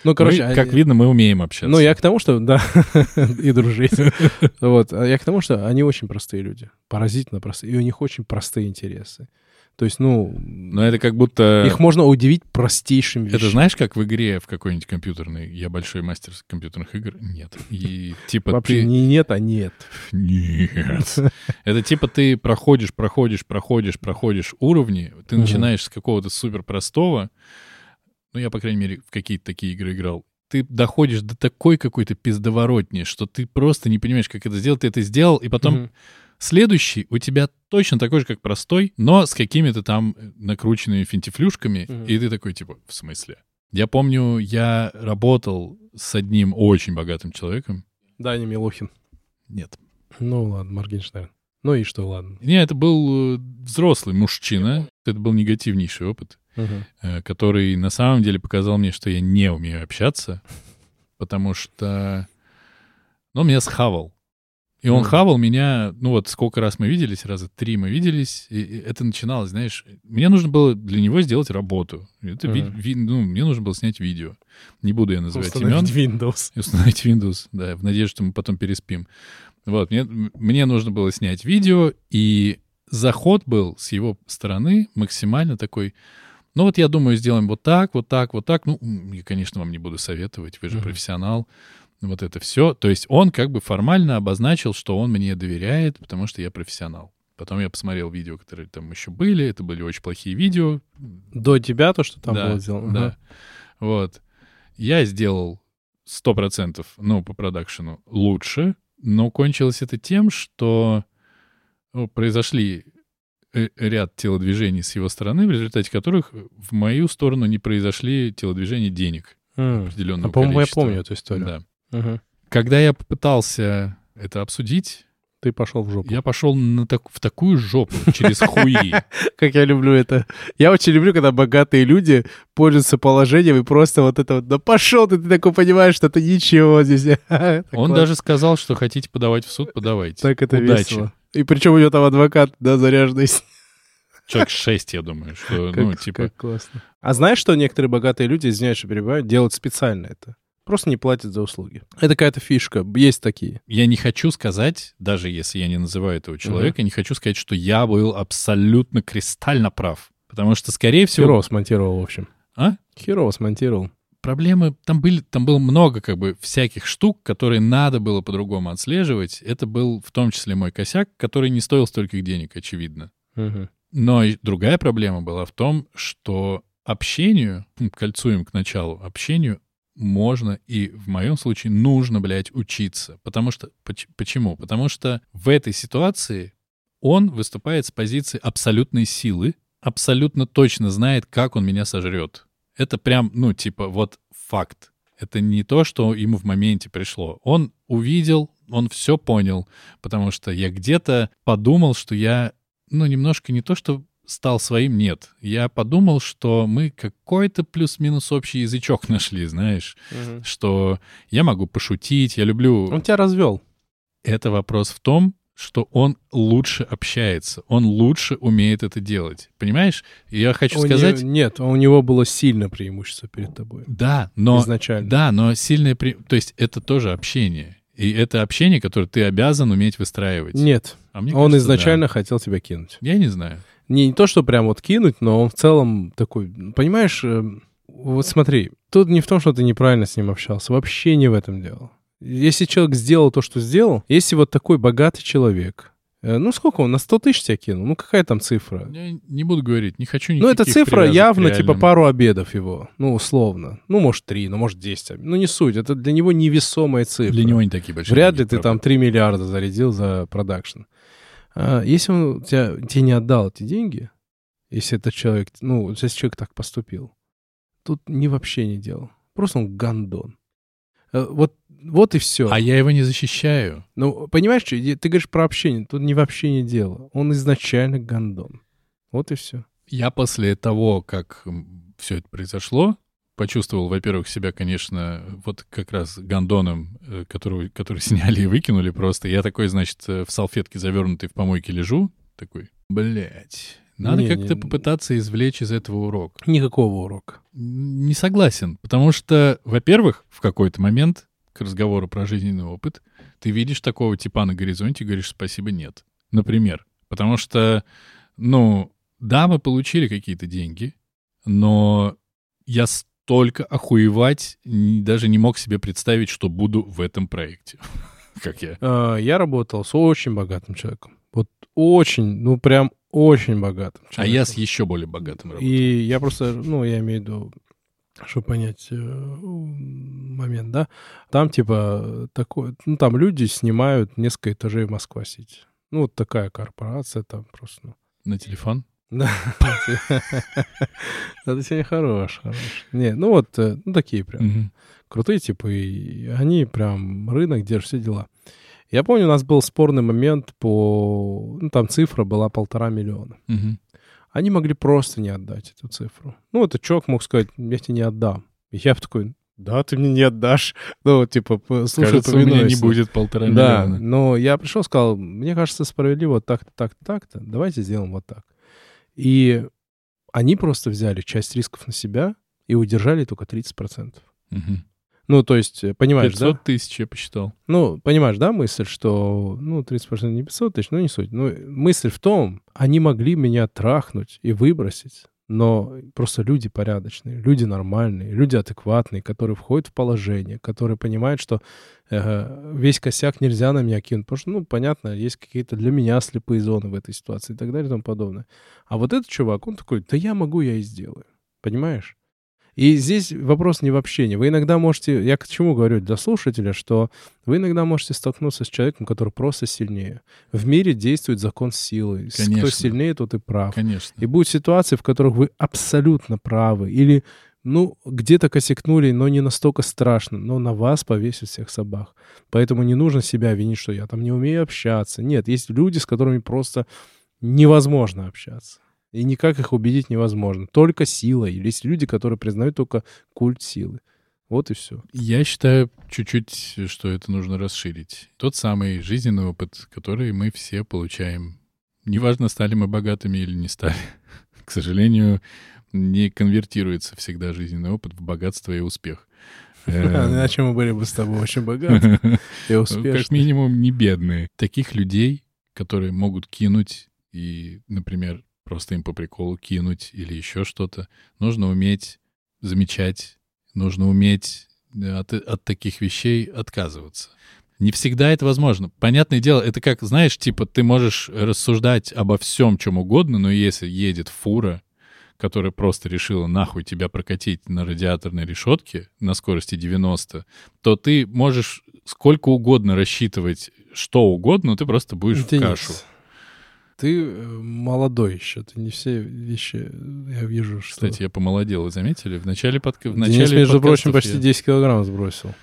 S2: Ну, короче, как видно, мы умеем общаться.
S1: Ну, я к тому, что, да, <laughs> и дружить. <laughs> Вот, а я к тому, что они очень простые люди, поразительно простые, и у них очень простые интересы. То есть, ну...
S2: Но это как будто...
S1: Их можно удивить простейшим вещам.
S2: Это знаешь, как в игре в какой-нибудь компьютерной? Я большой мастер компьютерных игр? Нет. И типа
S1: Вообще ты... не нет, а нет.
S2: Нет. <laughs> Это типа ты проходишь, проходишь, проходишь, проходишь уровни, ты начинаешь с какого-то супер простого, ну, я, по крайней мере, в какие-то такие игры играл, ты доходишь до такой какой-то пиздоворотни, что ты просто не понимаешь, как это сделать. Ты это сделал, и потом Следующий у тебя точно такой же, как простой, но с какими-то там накрученными финтифлюшками, mm и ты такой, типа, в смысле? Я помню, я работал с одним очень богатым человеком.
S1: Даня Милохин.
S2: Нет.
S1: Ну ладно, Моргенштерн. Ну и что, ладно.
S2: Не, это был э, взрослый мужчина. Это был негативнейший опыт, uh который на самом деле показал мне, что я не умею общаться, потому что... Ну, меня схавал. И он mm. хавал меня, ну вот сколько раз мы виделись, раза три мы виделись, и это начиналось, знаешь, мне нужно было для него сделать работу. Это mm. ви, ви, ну, мне нужно было снять видео. Не буду я называть
S1: установить имен. Windows.
S2: Установить Windows, да, в надежде, что мы потом переспим. Вот, мне, мне нужно было снять видео, и заход был с его стороны максимально такой... Ну вот я думаю, сделаем вот так, вот так, вот так. Ну, я, конечно, вам не буду советовать, вы же mm-hmm. профессионал вот это все. То есть он как бы формально обозначил, что он мне доверяет, потому что я профессионал. Потом я посмотрел видео, которые там еще были. Это были очень плохие видео.
S1: До тебя то, что там
S2: да,
S1: было сделано?
S2: Да. Ага. Вот. Я сделал сто процентов, ну, по продакшену лучше, но кончилось это тем, что ну, произошли э, ряд телодвижений с его стороны, в результате которых в мою сторону не произошли телодвижения денег.
S1: Mm. Определенного а, по-моему, я помню эту историю.
S2: Да. Угу. Когда я попытался это обсудить,
S1: ты пошел в жопу.
S2: Я пошел на так, в такую жопу через хуи. <laughs>
S1: Как я люблю это. Я очень люблю, когда богатые люди пользуются положением и просто вот это вот, да пошел ты, ты такой понимаешь, что это ничего здесь. <laughs>
S2: Он даже сказал, что хотите подавать в суд, подавайте.
S1: Так это весело. И причем у него там адвокат, да, заряженный. <laughs>
S2: Человек шесть, я думаю, что, ну, типа...
S1: Как классно. А знаешь, что некоторые богатые люди, извиняюсь, что перебиваю, делают специально это? Просто не платят за услуги. Это какая-то фишка. Есть такие.
S2: Я не хочу сказать, даже если я не называю этого человека, угу. не хочу сказать, что я был абсолютно кристально прав. Потому что, скорее всего...
S1: Херово смонтировал, в общем.
S2: А?
S1: Херово смонтировал.
S2: Проблемы, там были, там было много как бы всяких штук, которые надо было по-другому отслеживать. Это был в том числе мой косяк, который не стоил стольких денег, очевидно.
S1: Угу.
S2: Но и другая проблема была в том, что общению, кольцуем к началу, общению можно и в моем случае нужно, блядь, учиться. Потому что... Почему? Потому что в этой ситуации он выступает с позиции абсолютной силы, абсолютно точно знает, как он меня сожрет. Это прям, ну, типа, вот факт. Это не то, что ему в моменте пришло. Он увидел, он все понял, потому что я где-то подумал, что я, ну, немножко не то, что стал своим, нет. Я подумал, что мы какой-то плюс-минус общий язычок <laughs> нашли, знаешь, угу. что я могу пошутить, я люблю...
S1: Он тебя развел.
S2: Это вопрос в том, что он лучше общается, он лучше умеет это делать. Понимаешь? Я хочу
S1: У
S2: сказать...
S1: него- нет, у него было сильное преимущество перед тобой.
S2: Да, но...
S1: Изначально.
S2: Да, но сильное... пре- То есть это тоже общение. И это общение, которое ты обязан уметь выстраивать.
S1: Нет,
S2: А мне
S1: он
S2: кажется,
S1: изначально хотел тебя кинуть.
S2: да. Я не знаю.
S1: Не, не то, что прям вот кинуть, но он в целом такой, понимаешь, э, вот смотри, тут не в том, что ты неправильно с ним общался, вообще не в этом дело. Если человек сделал то, что сделал, если вот такой богатый человек, э, ну сколько он, на 100 тысяч тебя кинул? Ну какая там цифра?
S2: Я не буду говорить, не хочу
S1: Ну, эта цифра явно типа пару обедов его, ну, условно. Ну, может, три, ну, может, 10. об- Ну, не суть, это для него невесомая цифра.
S2: Для него не такие большие.
S1: Вряд ли ты там
S2: правда.
S1: 3 миллиарда зарядил за продакшн. А если он тебя, тебе не отдал эти деньги, если этот человек, ну, если человек так поступил, тут ни вообще не делал. Просто он гандон. Э, Вот, вот и все.
S2: А я его не защищаю.
S1: Ну, понимаешь, что, ты говоришь про общение, тут не в общении дело. Он изначально гандон. Вот и все.
S2: Я после того, как все это произошло, почувствовал, во-первых, себя, конечно, вот как раз гондоном, э, которого, который <laughs> сняли и выкинули просто. Я такой, значит, э, в салфетке завернутый в помойке лежу, такой, блядь, надо как-то попытаться извлечь из этого урок.
S1: Никакого урока.
S2: Не согласен, потому что, во-первых, в какой-то момент к разговору про жизненный опыт ты видишь такого типа на горизонте и говоришь спасибо, нет. Например. Потому что, ну, да, мы получили какие-то деньги, но я столько охуевать даже не мог себе представить, что буду в этом проекте. <laughs> Как я.
S1: А, Я работал с очень богатым человеком. Вот очень, ну прям очень богатым
S2: А
S1: человеком.
S2: я с еще более богатым работал.
S1: И я просто, ну, я имею в виду, чтобы понять э, момент, да, там типа такой, ну, там люди снимают несколько этажей в Москва-Сити. Ну, вот такая корпорация там просто, ну.
S2: На телефон?
S1: Да. <laughs> Это сегодня хорош, хорош. Не, ну вот, э, ну, такие прям крутые типы, и они прям рынок держат, все дела. Я помню, у нас был спорный момент по... Ну, там цифра была полтора миллиона. Они могли просто не отдать эту цифру. Ну, этот чувак мог сказать, я тебе не отдам. И я такой, да, ты мне не отдашь. Ну, вот, типа, слушай,
S2: Кажется, у меня не будет полтора
S1: Да,
S2: миллиона.
S1: но я пришел, сказал, мне кажется, справедливо так-то, так-то, так-то. Давайте сделаем вот так. И они просто взяли часть рисков на себя и удержали только 30%.
S2: Мгм.
S1: Ну, то есть, э, понимаешь,
S2: 500
S1: да?
S2: тысяч я посчитал.
S1: Ну, понимаешь, да, мысль, что, ну, 30% не 500 тысяч, ну, не суть. Ну, мысль в том, они могли меня трахнуть и выбросить, но просто люди порядочные, люди нормальные, люди адекватные, которые входят в положение, которые понимают, что э, весь косяк нельзя на меня кинуть, потому что, ну, понятно, есть какие-то для меня слепые зоны в этой ситуации и так далее и тому подобное. А вот этот чувак, он такой, да я могу, я и сделаю. Понимаешь? И здесь вопрос не в общении. Вы иногда можете, я к чему говорю для слушателя, что вы иногда можете столкнуться с человеком, который просто сильнее. В мире действует закон силы. С- Кто
S2: Конечно.
S1: сильнее, тот и прав.
S2: Конечно.
S1: И будут ситуации, в которых вы абсолютно правы. Или, ну, где-то косякнули, но не настолько страшно. Но на вас повесят всех собак. Поэтому не нужно себя винить, что я там не умею общаться. Нет, есть люди, с которыми просто невозможно общаться. И никак их убедить невозможно. Только силой. Или есть люди, которые признают только культ силы. Вот и все.
S2: Я считаю чуть-чуть, что это нужно расширить. Тот самый жизненный опыт, который мы все получаем. Неважно, стали мы богатыми или не стали. К сожалению, не конвертируется всегда жизненный опыт в богатство и успех. <laughs>
S1: Иначе мы были бы с тобой очень богаты <laughs> и
S2: Как
S1: успешны.
S2: минимум не бедные. Таких людей, которые могут кинуть и, например, просто им по приколу кинуть или еще что-то, нужно уметь замечать, нужно уметь э, от, от таких вещей отказываться. Не всегда это возможно. Понятное дело, это как, знаешь, типа ты можешь рассуждать обо всем, чем угодно, но если едет фура, которая просто решила нахуй тебя прокатить на радиаторной решетке на скорости 90, то ты можешь сколько угодно рассчитывать что угодно, но ты просто будешь в
S1: Денис,
S2: кашу.
S1: Ты э, молодой еще, ты не все вещи, я вижу, что...
S2: Кстати, я помолодел, вы заметили? В начале, подка... в
S1: Денис,
S2: начале
S1: между прочим, почти
S2: я
S1: 10 килограмм сбросил.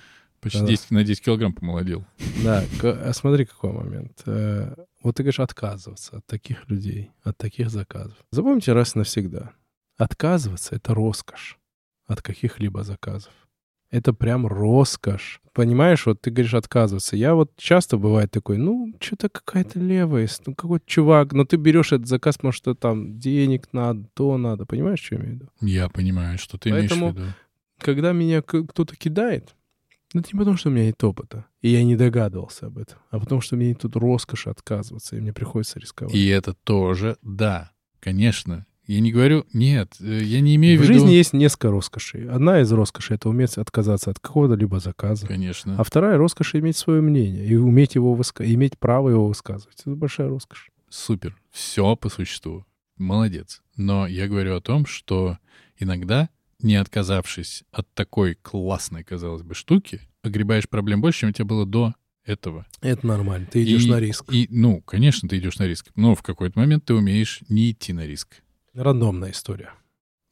S2: почти
S1: Да.
S2: 10 на 10 килограмм помолодел.
S1: Да, а смотри, какой момент. Э, Вот ты говоришь отказываться от таких людей, от таких заказов. Запомните раз и навсегда. Отказываться — это роскошь от каких-либо заказов. Это прям роскошь. Понимаешь, вот ты говоришь отказываться. Я вот часто бывает такой, ну, что-то какая-то левая, ну, какой-то чувак, но ты берешь этот заказ, потому что там денег надо, то надо. Понимаешь, что я имею в виду?
S2: Я понимаю, что ты
S1: Поэтому-
S2: имеешь в виду.
S1: Когда меня кто-то кидает, ну, это не потому, что у меня нет опыта, и я не догадывался об этом, а потому, что мне тут роскоши отказываться, и мне приходится рисковать.
S2: И это тоже, да, конечно. Я не говорю, нет, э, я не имею в,
S1: в
S2: виду...
S1: жизни есть несколько роскошей. Одна из роскошей — это уметь отказаться от какого-то либо заказа.
S2: Конечно.
S1: А вторая роскошь — иметь свое мнение и уметь его выска... иметь право его высказывать. Это большая роскошь.
S2: Супер. Все по существу. Молодец. Но я говорю о том, что иногда, не отказавшись от такой классной, казалось бы, штуки, огребаешь проблем больше, чем у тебя было до этого.
S1: Это нормально. Ты идешь
S2: И-
S1: на риск.
S2: И, ну, конечно, ты идешь на риск. Но в какой-то момент ты умеешь не идти на риск.
S1: Рандомная история.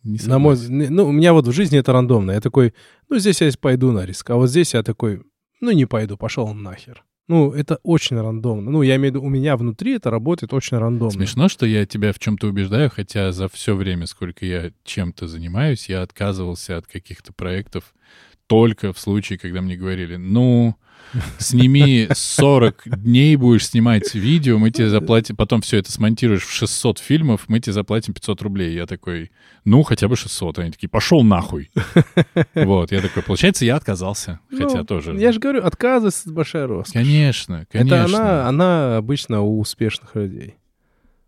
S2: Не
S1: На мой... Ну, у меня вот в жизни это рандомно. Я такой, ну, здесь я пойду на риск. А вот здесь я такой, ну, не пойду, пошел нахер. Ну, это очень рандомно. Ну, я имею в виду, у меня внутри это работает очень рандомно.
S2: Смешно, что я тебя в чем-то убеждаю, хотя за все время, сколько я чем-то занимаюсь, я отказывался от каких-то проектов только в случае, когда мне говорили, ну, сними 40 дней, будешь снимать видео, мы тебе заплатим, потом все это смонтируешь в 600 фильмов, мы тебе заплатим 500 рублей. Я такой, ну, хотя бы 600. Они такие, пошел нахуй. <laughs> Вот, я такой, получается, я отказался, хотя
S1: Ну,
S2: тоже...
S1: Я же говорю, это большая роскошь.
S2: Конечно, конечно.
S1: Это она, она обычно у успешных людей.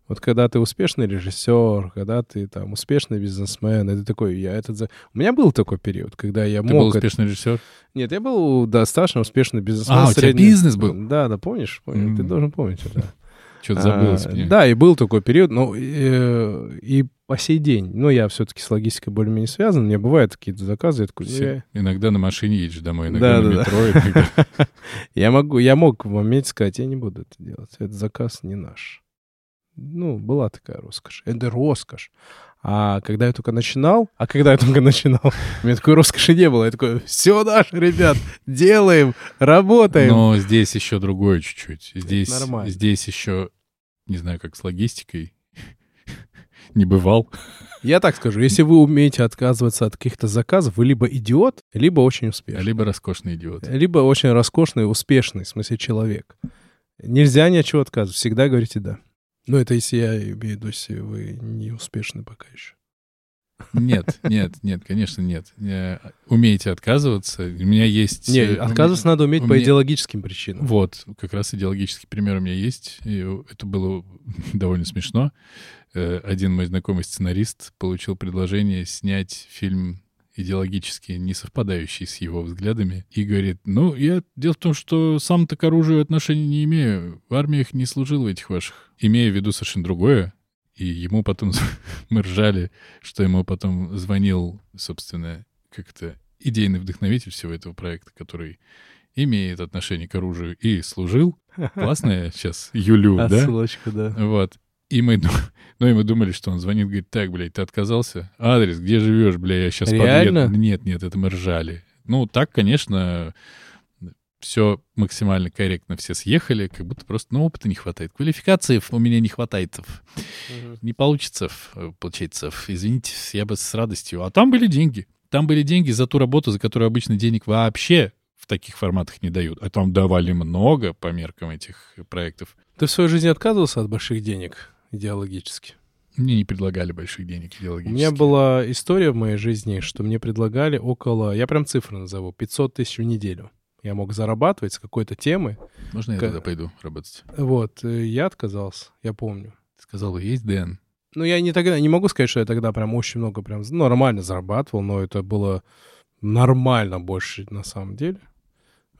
S1: Вот когда ты успешный режиссер, когда ты там успешный бизнесмен, это такой, я этот... за- У меня был такой период, когда я
S2: Ты был
S1: мог... это-
S2: успешный режиссер?
S1: Нет, я был достаточно успешный бизнесмен.
S2: А, у тебя
S1: средний-
S2: бизнес был?
S1: Да, да, помнишь? Помню, Ты
S2: М.
S1: должен помнить это. <laughs>
S2: Что-то забылось
S1: А. Да, и был такой период, но э, и по сей день, ну, я все-таки с логистикой более-менее связан, мне бывают какие-то заказы, я такой,
S2: Все.
S1: «Э,
S2: Иногда на машине едешь домой, иногда на
S1: Да-да-да.
S2: метро. <laughs> иногда-
S1: я могу, я мог в моменте сказать, я не буду это делать, этот заказ не наш. Ну, была такая роскошь. Это роскошь. А когда я только начинал, а когда я только начинал, у меня такой роскоши не было. Я такой, все наше, ребят, делаем, работаем.
S2: Но здесь еще другое чуть-чуть. Здесь, здесь еще, не знаю, как с логистикой, <laughs> не бывал.
S1: Я так скажу, если вы умеете отказываться от каких-то заказов, вы либо идиот, либо очень успешный.
S2: Либо роскошный идиот.
S1: Либо очень роскошный, успешный, в смысле, человек. Нельзя ни от чего отказывать. Всегда говорите «да». Ну, это если я имею в виду, если вы не успешны пока еще.
S2: Нет, нет, нет, конечно, нет. Э, Умеете отказываться. У меня есть...
S1: Не,
S2: э,
S1: отказываться надо уметь по
S2: меня-
S1: идеологическим причинам.
S2: Вот, как раз идеологический пример у меня есть. И это было <laughs> довольно смешно. Э, Один мой знакомый сценарист получил предложение снять фильм идеологически не совпадающий с его взглядами, и говорит, ну, я... Дело в том, что сам-то к оружию отношения не имею. В армиях не служил в этих ваших. Имея в виду совершенно другое, и ему потом... <laughs> Мы ржали, что ему потом звонил, собственно, как-то идейный вдохновитель всего этого проекта, который имеет отношение к оружию и служил. <laughs> Классно я сейчас Юлю, да?
S1: Отсылочка, да.
S2: Вот. И мы, <laughs> ну, и мы думали, что он звонит, говорит, так, блядь, ты отказался? Адрес, где живешь, бля, я сейчас
S1: Реально?
S2: подъеду. Нет, нет, это мы ржали. Ну, так, конечно, все максимально корректно все съехали, как будто просто, ну, опыта не хватает. Квалификации у меня не хватает. Не получится, получается. Извините, я бы с радостью. А там были деньги. Там были деньги за ту работу, за которую обычно денег вообще в таких форматах не дают. А там давали много по меркам этих проектов.
S1: Ты в своей жизни отказывался от больших денег идеологически?
S2: Мне не предлагали больших денег
S1: У
S2: идеологически.
S1: меня была история в моей жизни, что мне предлагали около, я прям цифры назову, 500 тысяч в неделю. Я мог зарабатывать с какой-то темы.
S2: Можно я
S1: Ка-
S2: тогда пойду работать?
S1: Вот, э, я отказался, я помню.
S2: Ты сказал, есть Дэн.
S1: Ну, я не тогда не могу сказать, что я тогда прям очень много прям ну, нормально зарабатывал, но это было нормально больше на самом деле.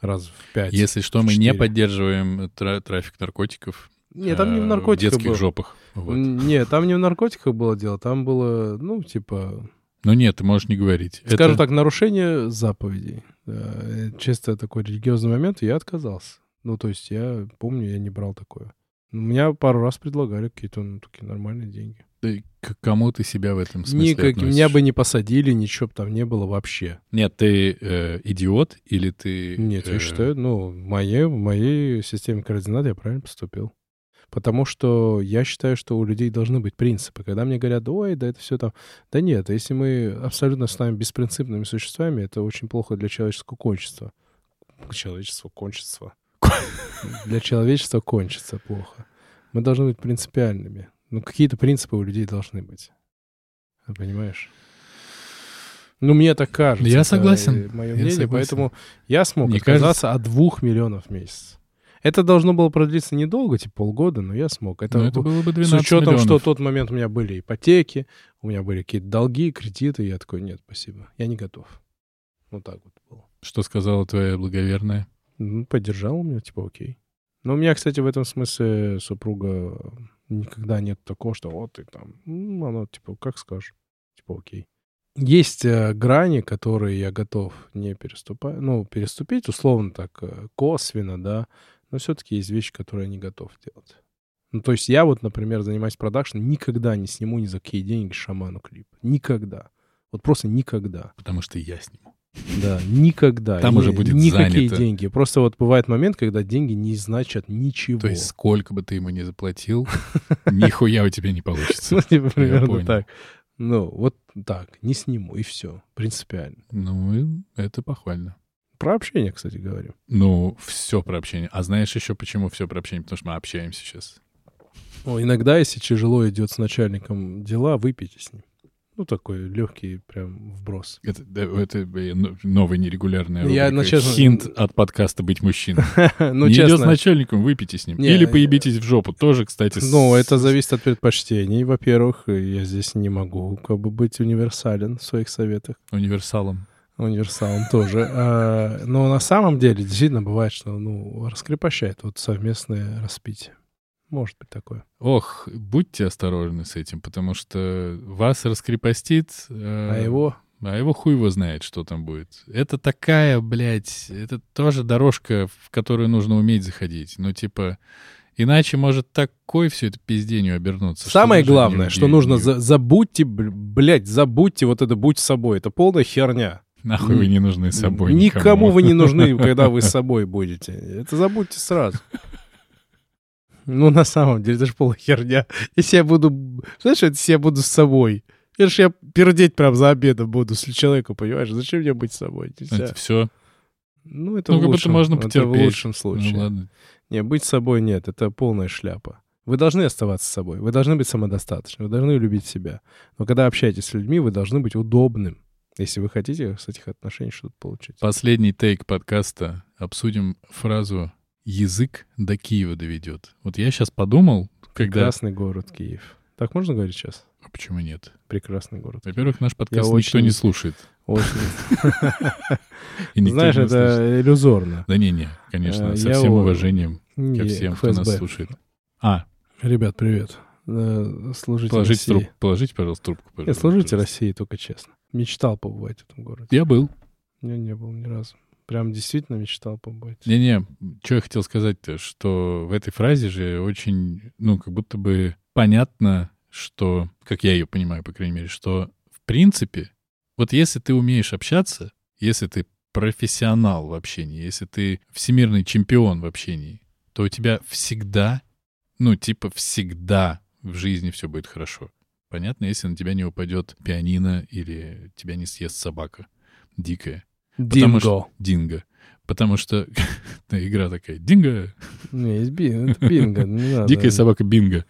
S1: Раз в пять.
S2: Если что, мы не поддерживаем тра- трафик наркотиков.
S1: Нет, там не в
S2: э,
S1: наркотиках
S2: детских
S1: было.
S2: жопах. Вот.
S1: Нет, там не в наркотиках было дело, там было, ну, типа,
S2: Но нет, ты можешь не говорить.
S1: скажем
S2: Это-
S1: так, нарушение заповедей. Э, чисто такой религиозный момент, и я отказался. Ну, то есть я помню, я не брал такое. У меня пару раз предлагали какие-то ну, такие нормальные деньги.
S2: Ты- к кому ты себя в этом смысле
S1: Никак,
S2: относишь?
S1: меня бы не посадили, ничего бы там не было вообще.
S2: Нет, ты э, идиот или ты...
S1: Нет,
S2: э,
S1: я считаю, ну, в моей, в моей системе координат я правильно поступил. Потому что я считаю, что у людей должны быть принципы. Когда мне говорят, ой, да это все там... Да нет, если мы абсолютно станем беспринципными существами, это очень плохо для человеческого кончества. Человечество, кончество. Для человечества кончится плохо. Мы должны быть принципиальными. Ну, какие-то принципы у людей должны быть. Понимаешь? Ну, мне так кажется.
S2: Я согласен.
S1: Мое
S2: Я
S1: мнение,
S2: согласен.
S1: поэтому я смог
S2: Мне
S1: отказаться от двух миллионов в месяц. Это должно было продлиться недолго, типа полгода, но я смог. Это,
S2: Ну, это было бы
S1: с
S2: 12
S1: учетом, что
S2: миллионов.
S1: в тот момент у меня были ипотеки, у меня были какие-то долги, кредиты. Я такой, нет, спасибо, я не готов. Вот так вот было.
S2: Что сказала твоя благоверная?
S1: Ну, поддержала меня, типа, окей. Но у меня, кстати, в этом смысле супруга никогда нет такого, что вот ты там, ну, она, типа, как скажешь, типа, окей. Есть э, грани, которые я готов не переступать, ну, переступить, условно так, э, косвенно, да, но все-таки есть вещи, которые я не готов делать. Ну, то есть я вот, например, занимаюсь продакшном, никогда не сниму ни за какие деньги шаману клип. Никогда. Вот просто никогда.
S2: Потому что я сниму.
S1: Да, никогда.
S2: Там
S1: Ни-
S2: уже будет
S1: Никакие
S2: занято.
S1: деньги. Просто вот бывает момент, когда деньги не значат ничего.
S2: То есть сколько бы ты ему не заплатил, <laughs> нихуя у тебя не получится.
S1: Ну, типа, примерно так. Ну, вот так. Не сниму, и все. Принципиально.
S2: Ну, это похвально.
S1: Про общение, кстати, говорим.
S2: Ну, все про общение. А знаешь еще почему все про общение? Потому что мы общаемся сейчас.
S1: Ну, иногда, если тяжело идет с начальником дела, выпейте с ним. Ну, такой легкий прям вброс.
S2: Это, это ну, новая нерегулярная
S1: Я,
S2: рубрика.
S1: ну, честно-
S2: Хинт от подкаста «Быть мужчиной». <laughs>
S1: Ну,
S2: не идет с
S1: честно.
S2: начальником, выпейте с ним.
S1: Не,
S2: Или
S1: э,
S2: поебитесь в жопу. Тоже, кстати.
S1: Ну, это зависит от предпочтений. Во-первых, я здесь не могу как бы быть универсален в своих советах.
S2: Универсалом.
S1: Универсалом тоже. А, Но на самом деле действительно бывает, что ну, раскрепощает вот совместное распитие. Может быть такое.
S2: Ох, будьте осторожны с этим, потому что вас раскрепостит... э,
S1: А его
S2: А его хуй его знает, что там будет. Это такая, блядь, это тоже дорожка, в которую нужно уметь заходить. Ну, типа, иначе может такой все это пизденью обернуться. что
S1: Самое
S2: не
S1: главное, что
S2: уди-
S1: нужно
S2: не-
S1: за- забудьте, бл- блядь, забудьте вот это будь собой. Это полная херня.
S2: Нахуй вы не нужны собой
S1: Никому вы не нужны, когда вы с собой будете. Это забудьте сразу. Ну, на самом деле, это же полная херня. Если я буду... Знаешь, если я буду с собой, это ж я пердеть прям за обедом буду с человеком, понимаешь? Зачем мне быть с собой? Нельзя.
S2: Это все.
S1: Ну, это
S2: Ну,
S1: в лучшем,
S2: можно
S1: это в
S2: потерпеть.
S1: лучшем случае.
S2: Ну, ладно.
S1: Не, быть собой нет, это полная шляпа. Вы должны оставаться собой, вы должны быть самодостаточны, вы должны любить себя. Но когда общаетесь с людьми, вы должны быть удобным, если вы хотите с этих отношений что-то получить.
S2: Последний тейк подкаста. Обсудим фразу «язык до Киева доведет». Вот я сейчас подумал, когда...
S1: Прекрасный город Киев. Так можно говорить сейчас?
S2: А почему нет?
S1: Прекрасный город.
S2: Во-первых, наш подкаст
S1: Я
S2: никто
S1: очень-
S2: не слушает.
S1: Очень. <laughs> Знаешь, это иллюзорно.
S2: Да не-не, конечно,
S1: Э,
S2: со всем уважением ко всем, кто нас слушает. А,
S1: Ребят, привет. Э, Служите
S2: положите,
S1: России.
S2: положите, пожалуйста, трубку.
S1: Нет, служите. России, только честно. Мечтал побывать в этом городе.
S2: Я был.
S1: Я не был ни разу. Прям действительно мечтал побывать.
S2: Не-не, что я хотел сказать-то, что в этой фразе же очень, ну, как будто бы понятно, что, как я ее понимаю, по крайней мере, что в принципе, вот если ты умеешь общаться, если ты профессионал в общении, если ты всемирный чемпион в общении, то у тебя всегда, ну, типа всегда в жизни все будет хорошо. Понятно, если на тебя не упадет пианино или тебя не съест собака дикая. Потому
S1: Динго.
S2: что- Динго. Потому что <laughs> игра такая. Динго.
S1: Не, есть бинго. Это бинго. не надо.
S2: Дикая собака Бинго.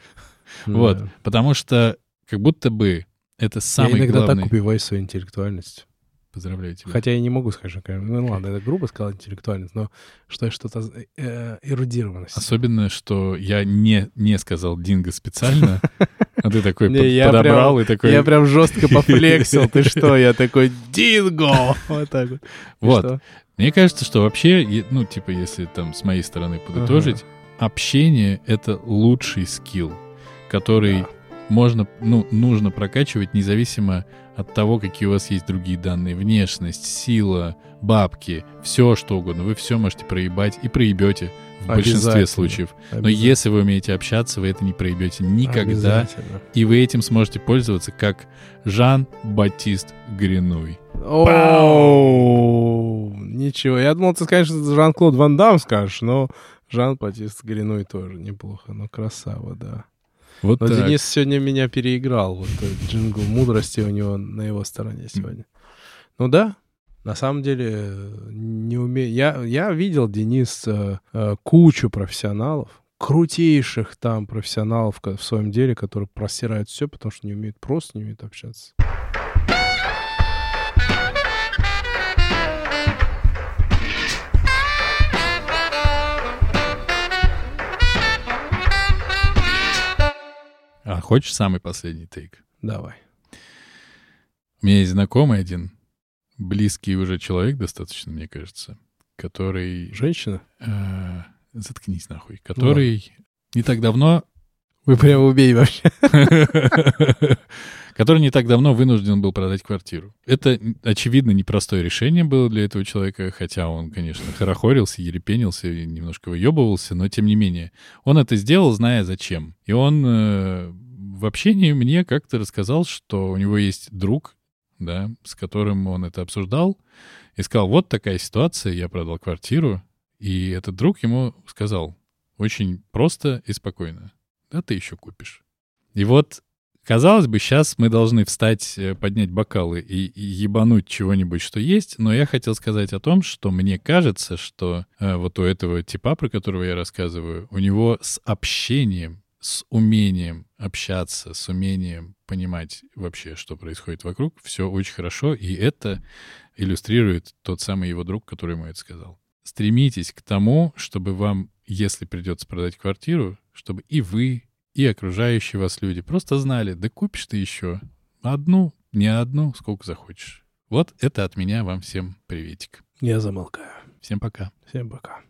S1: Да.
S2: Вот. Потому что как будто бы это самый
S1: я иногда
S2: главный...
S1: так убиваю свою интеллектуальность.
S2: Поздравляю тебя.
S1: Хотя я не могу сказать, что, ну ладно, это грубо сказал интеллектуальность, но что что-то э, эрудированность.
S2: Особенно, что я не, не сказал Динго специально, <laughs> а ты такой подобрал и такой...
S1: Я прям жестко <laughs> пофлексил. Ты что? Я такой Динго! <laughs> Вот так вот.
S2: Вот. Мне кажется, что вообще, ну, типа, если там с моей стороны подытожить, общение — это лучший скилл, который. Можно, ну, нужно прокачивать независимо от того, какие у вас есть другие данные. Внешность, сила, бабки, все что угодно. Вы все можете проебать и проебете в большинстве случаев. Но если вы умеете общаться, вы это не проебете никогда. И вы этим сможете пользоваться как Жан-Батист Гринуй.
S1: Ничего. Я думал, ты скажешь, Жан-Клод Ван Дам скажешь, но Жан-Батист Гриной тоже неплохо, но красава, да.
S2: Вот
S1: Но
S2: так.
S1: Денис сегодня меня переиграл. Вот джингл мудрости у него на его стороне сегодня. Ну да, на самом деле э, не умею. Я, я видел, Денис, э, э, кучу профессионалов, крутейших там профессионалов в своем деле, которые простирают все, потому что не умеют, просто не умеют общаться.
S2: А хочешь самый последний тейк?
S1: Давай.
S2: У меня есть знакомый один, близкий уже человек достаточно, мне кажется, который...
S1: Женщина?
S2: э, заткнись нахуй. Который не так давно...
S1: Вы прямо убей вообще. <laughs>
S2: который не так давно вынужден был продать квартиру. Это, очевидно, непростое решение было для этого человека, хотя он, конечно, хорохорился, ерепенился и немножко выебывался, но тем не менее. Он это сделал, зная зачем. И он э, в общении мне как-то рассказал, что у него есть друг, да, с которым он это обсуждал, и сказал, вот такая ситуация, я продал квартиру, и этот друг ему сказал очень просто и спокойно, да ты еще купишь. И вот Казалось бы, сейчас мы должны встать, э, поднять бокалы и, и ебануть чего-нибудь, что есть, но я хотел сказать о том, что мне кажется, что э, вот у этого типа, про которого я рассказываю, у него с общением, с умением общаться, с умением понимать вообще, что происходит вокруг, все очень хорошо, и это иллюстрирует тот самый его друг, который ему это сказал. Стремитесь к тому, чтобы вам, если придется продать квартиру, чтобы и вы, и окружающие вас люди просто знали, да купишь ты еще одну, не одну, сколько захочешь. Вот это от меня вам всем приветик.
S1: Я замолкаю.
S2: Всем пока.
S1: Всем пока.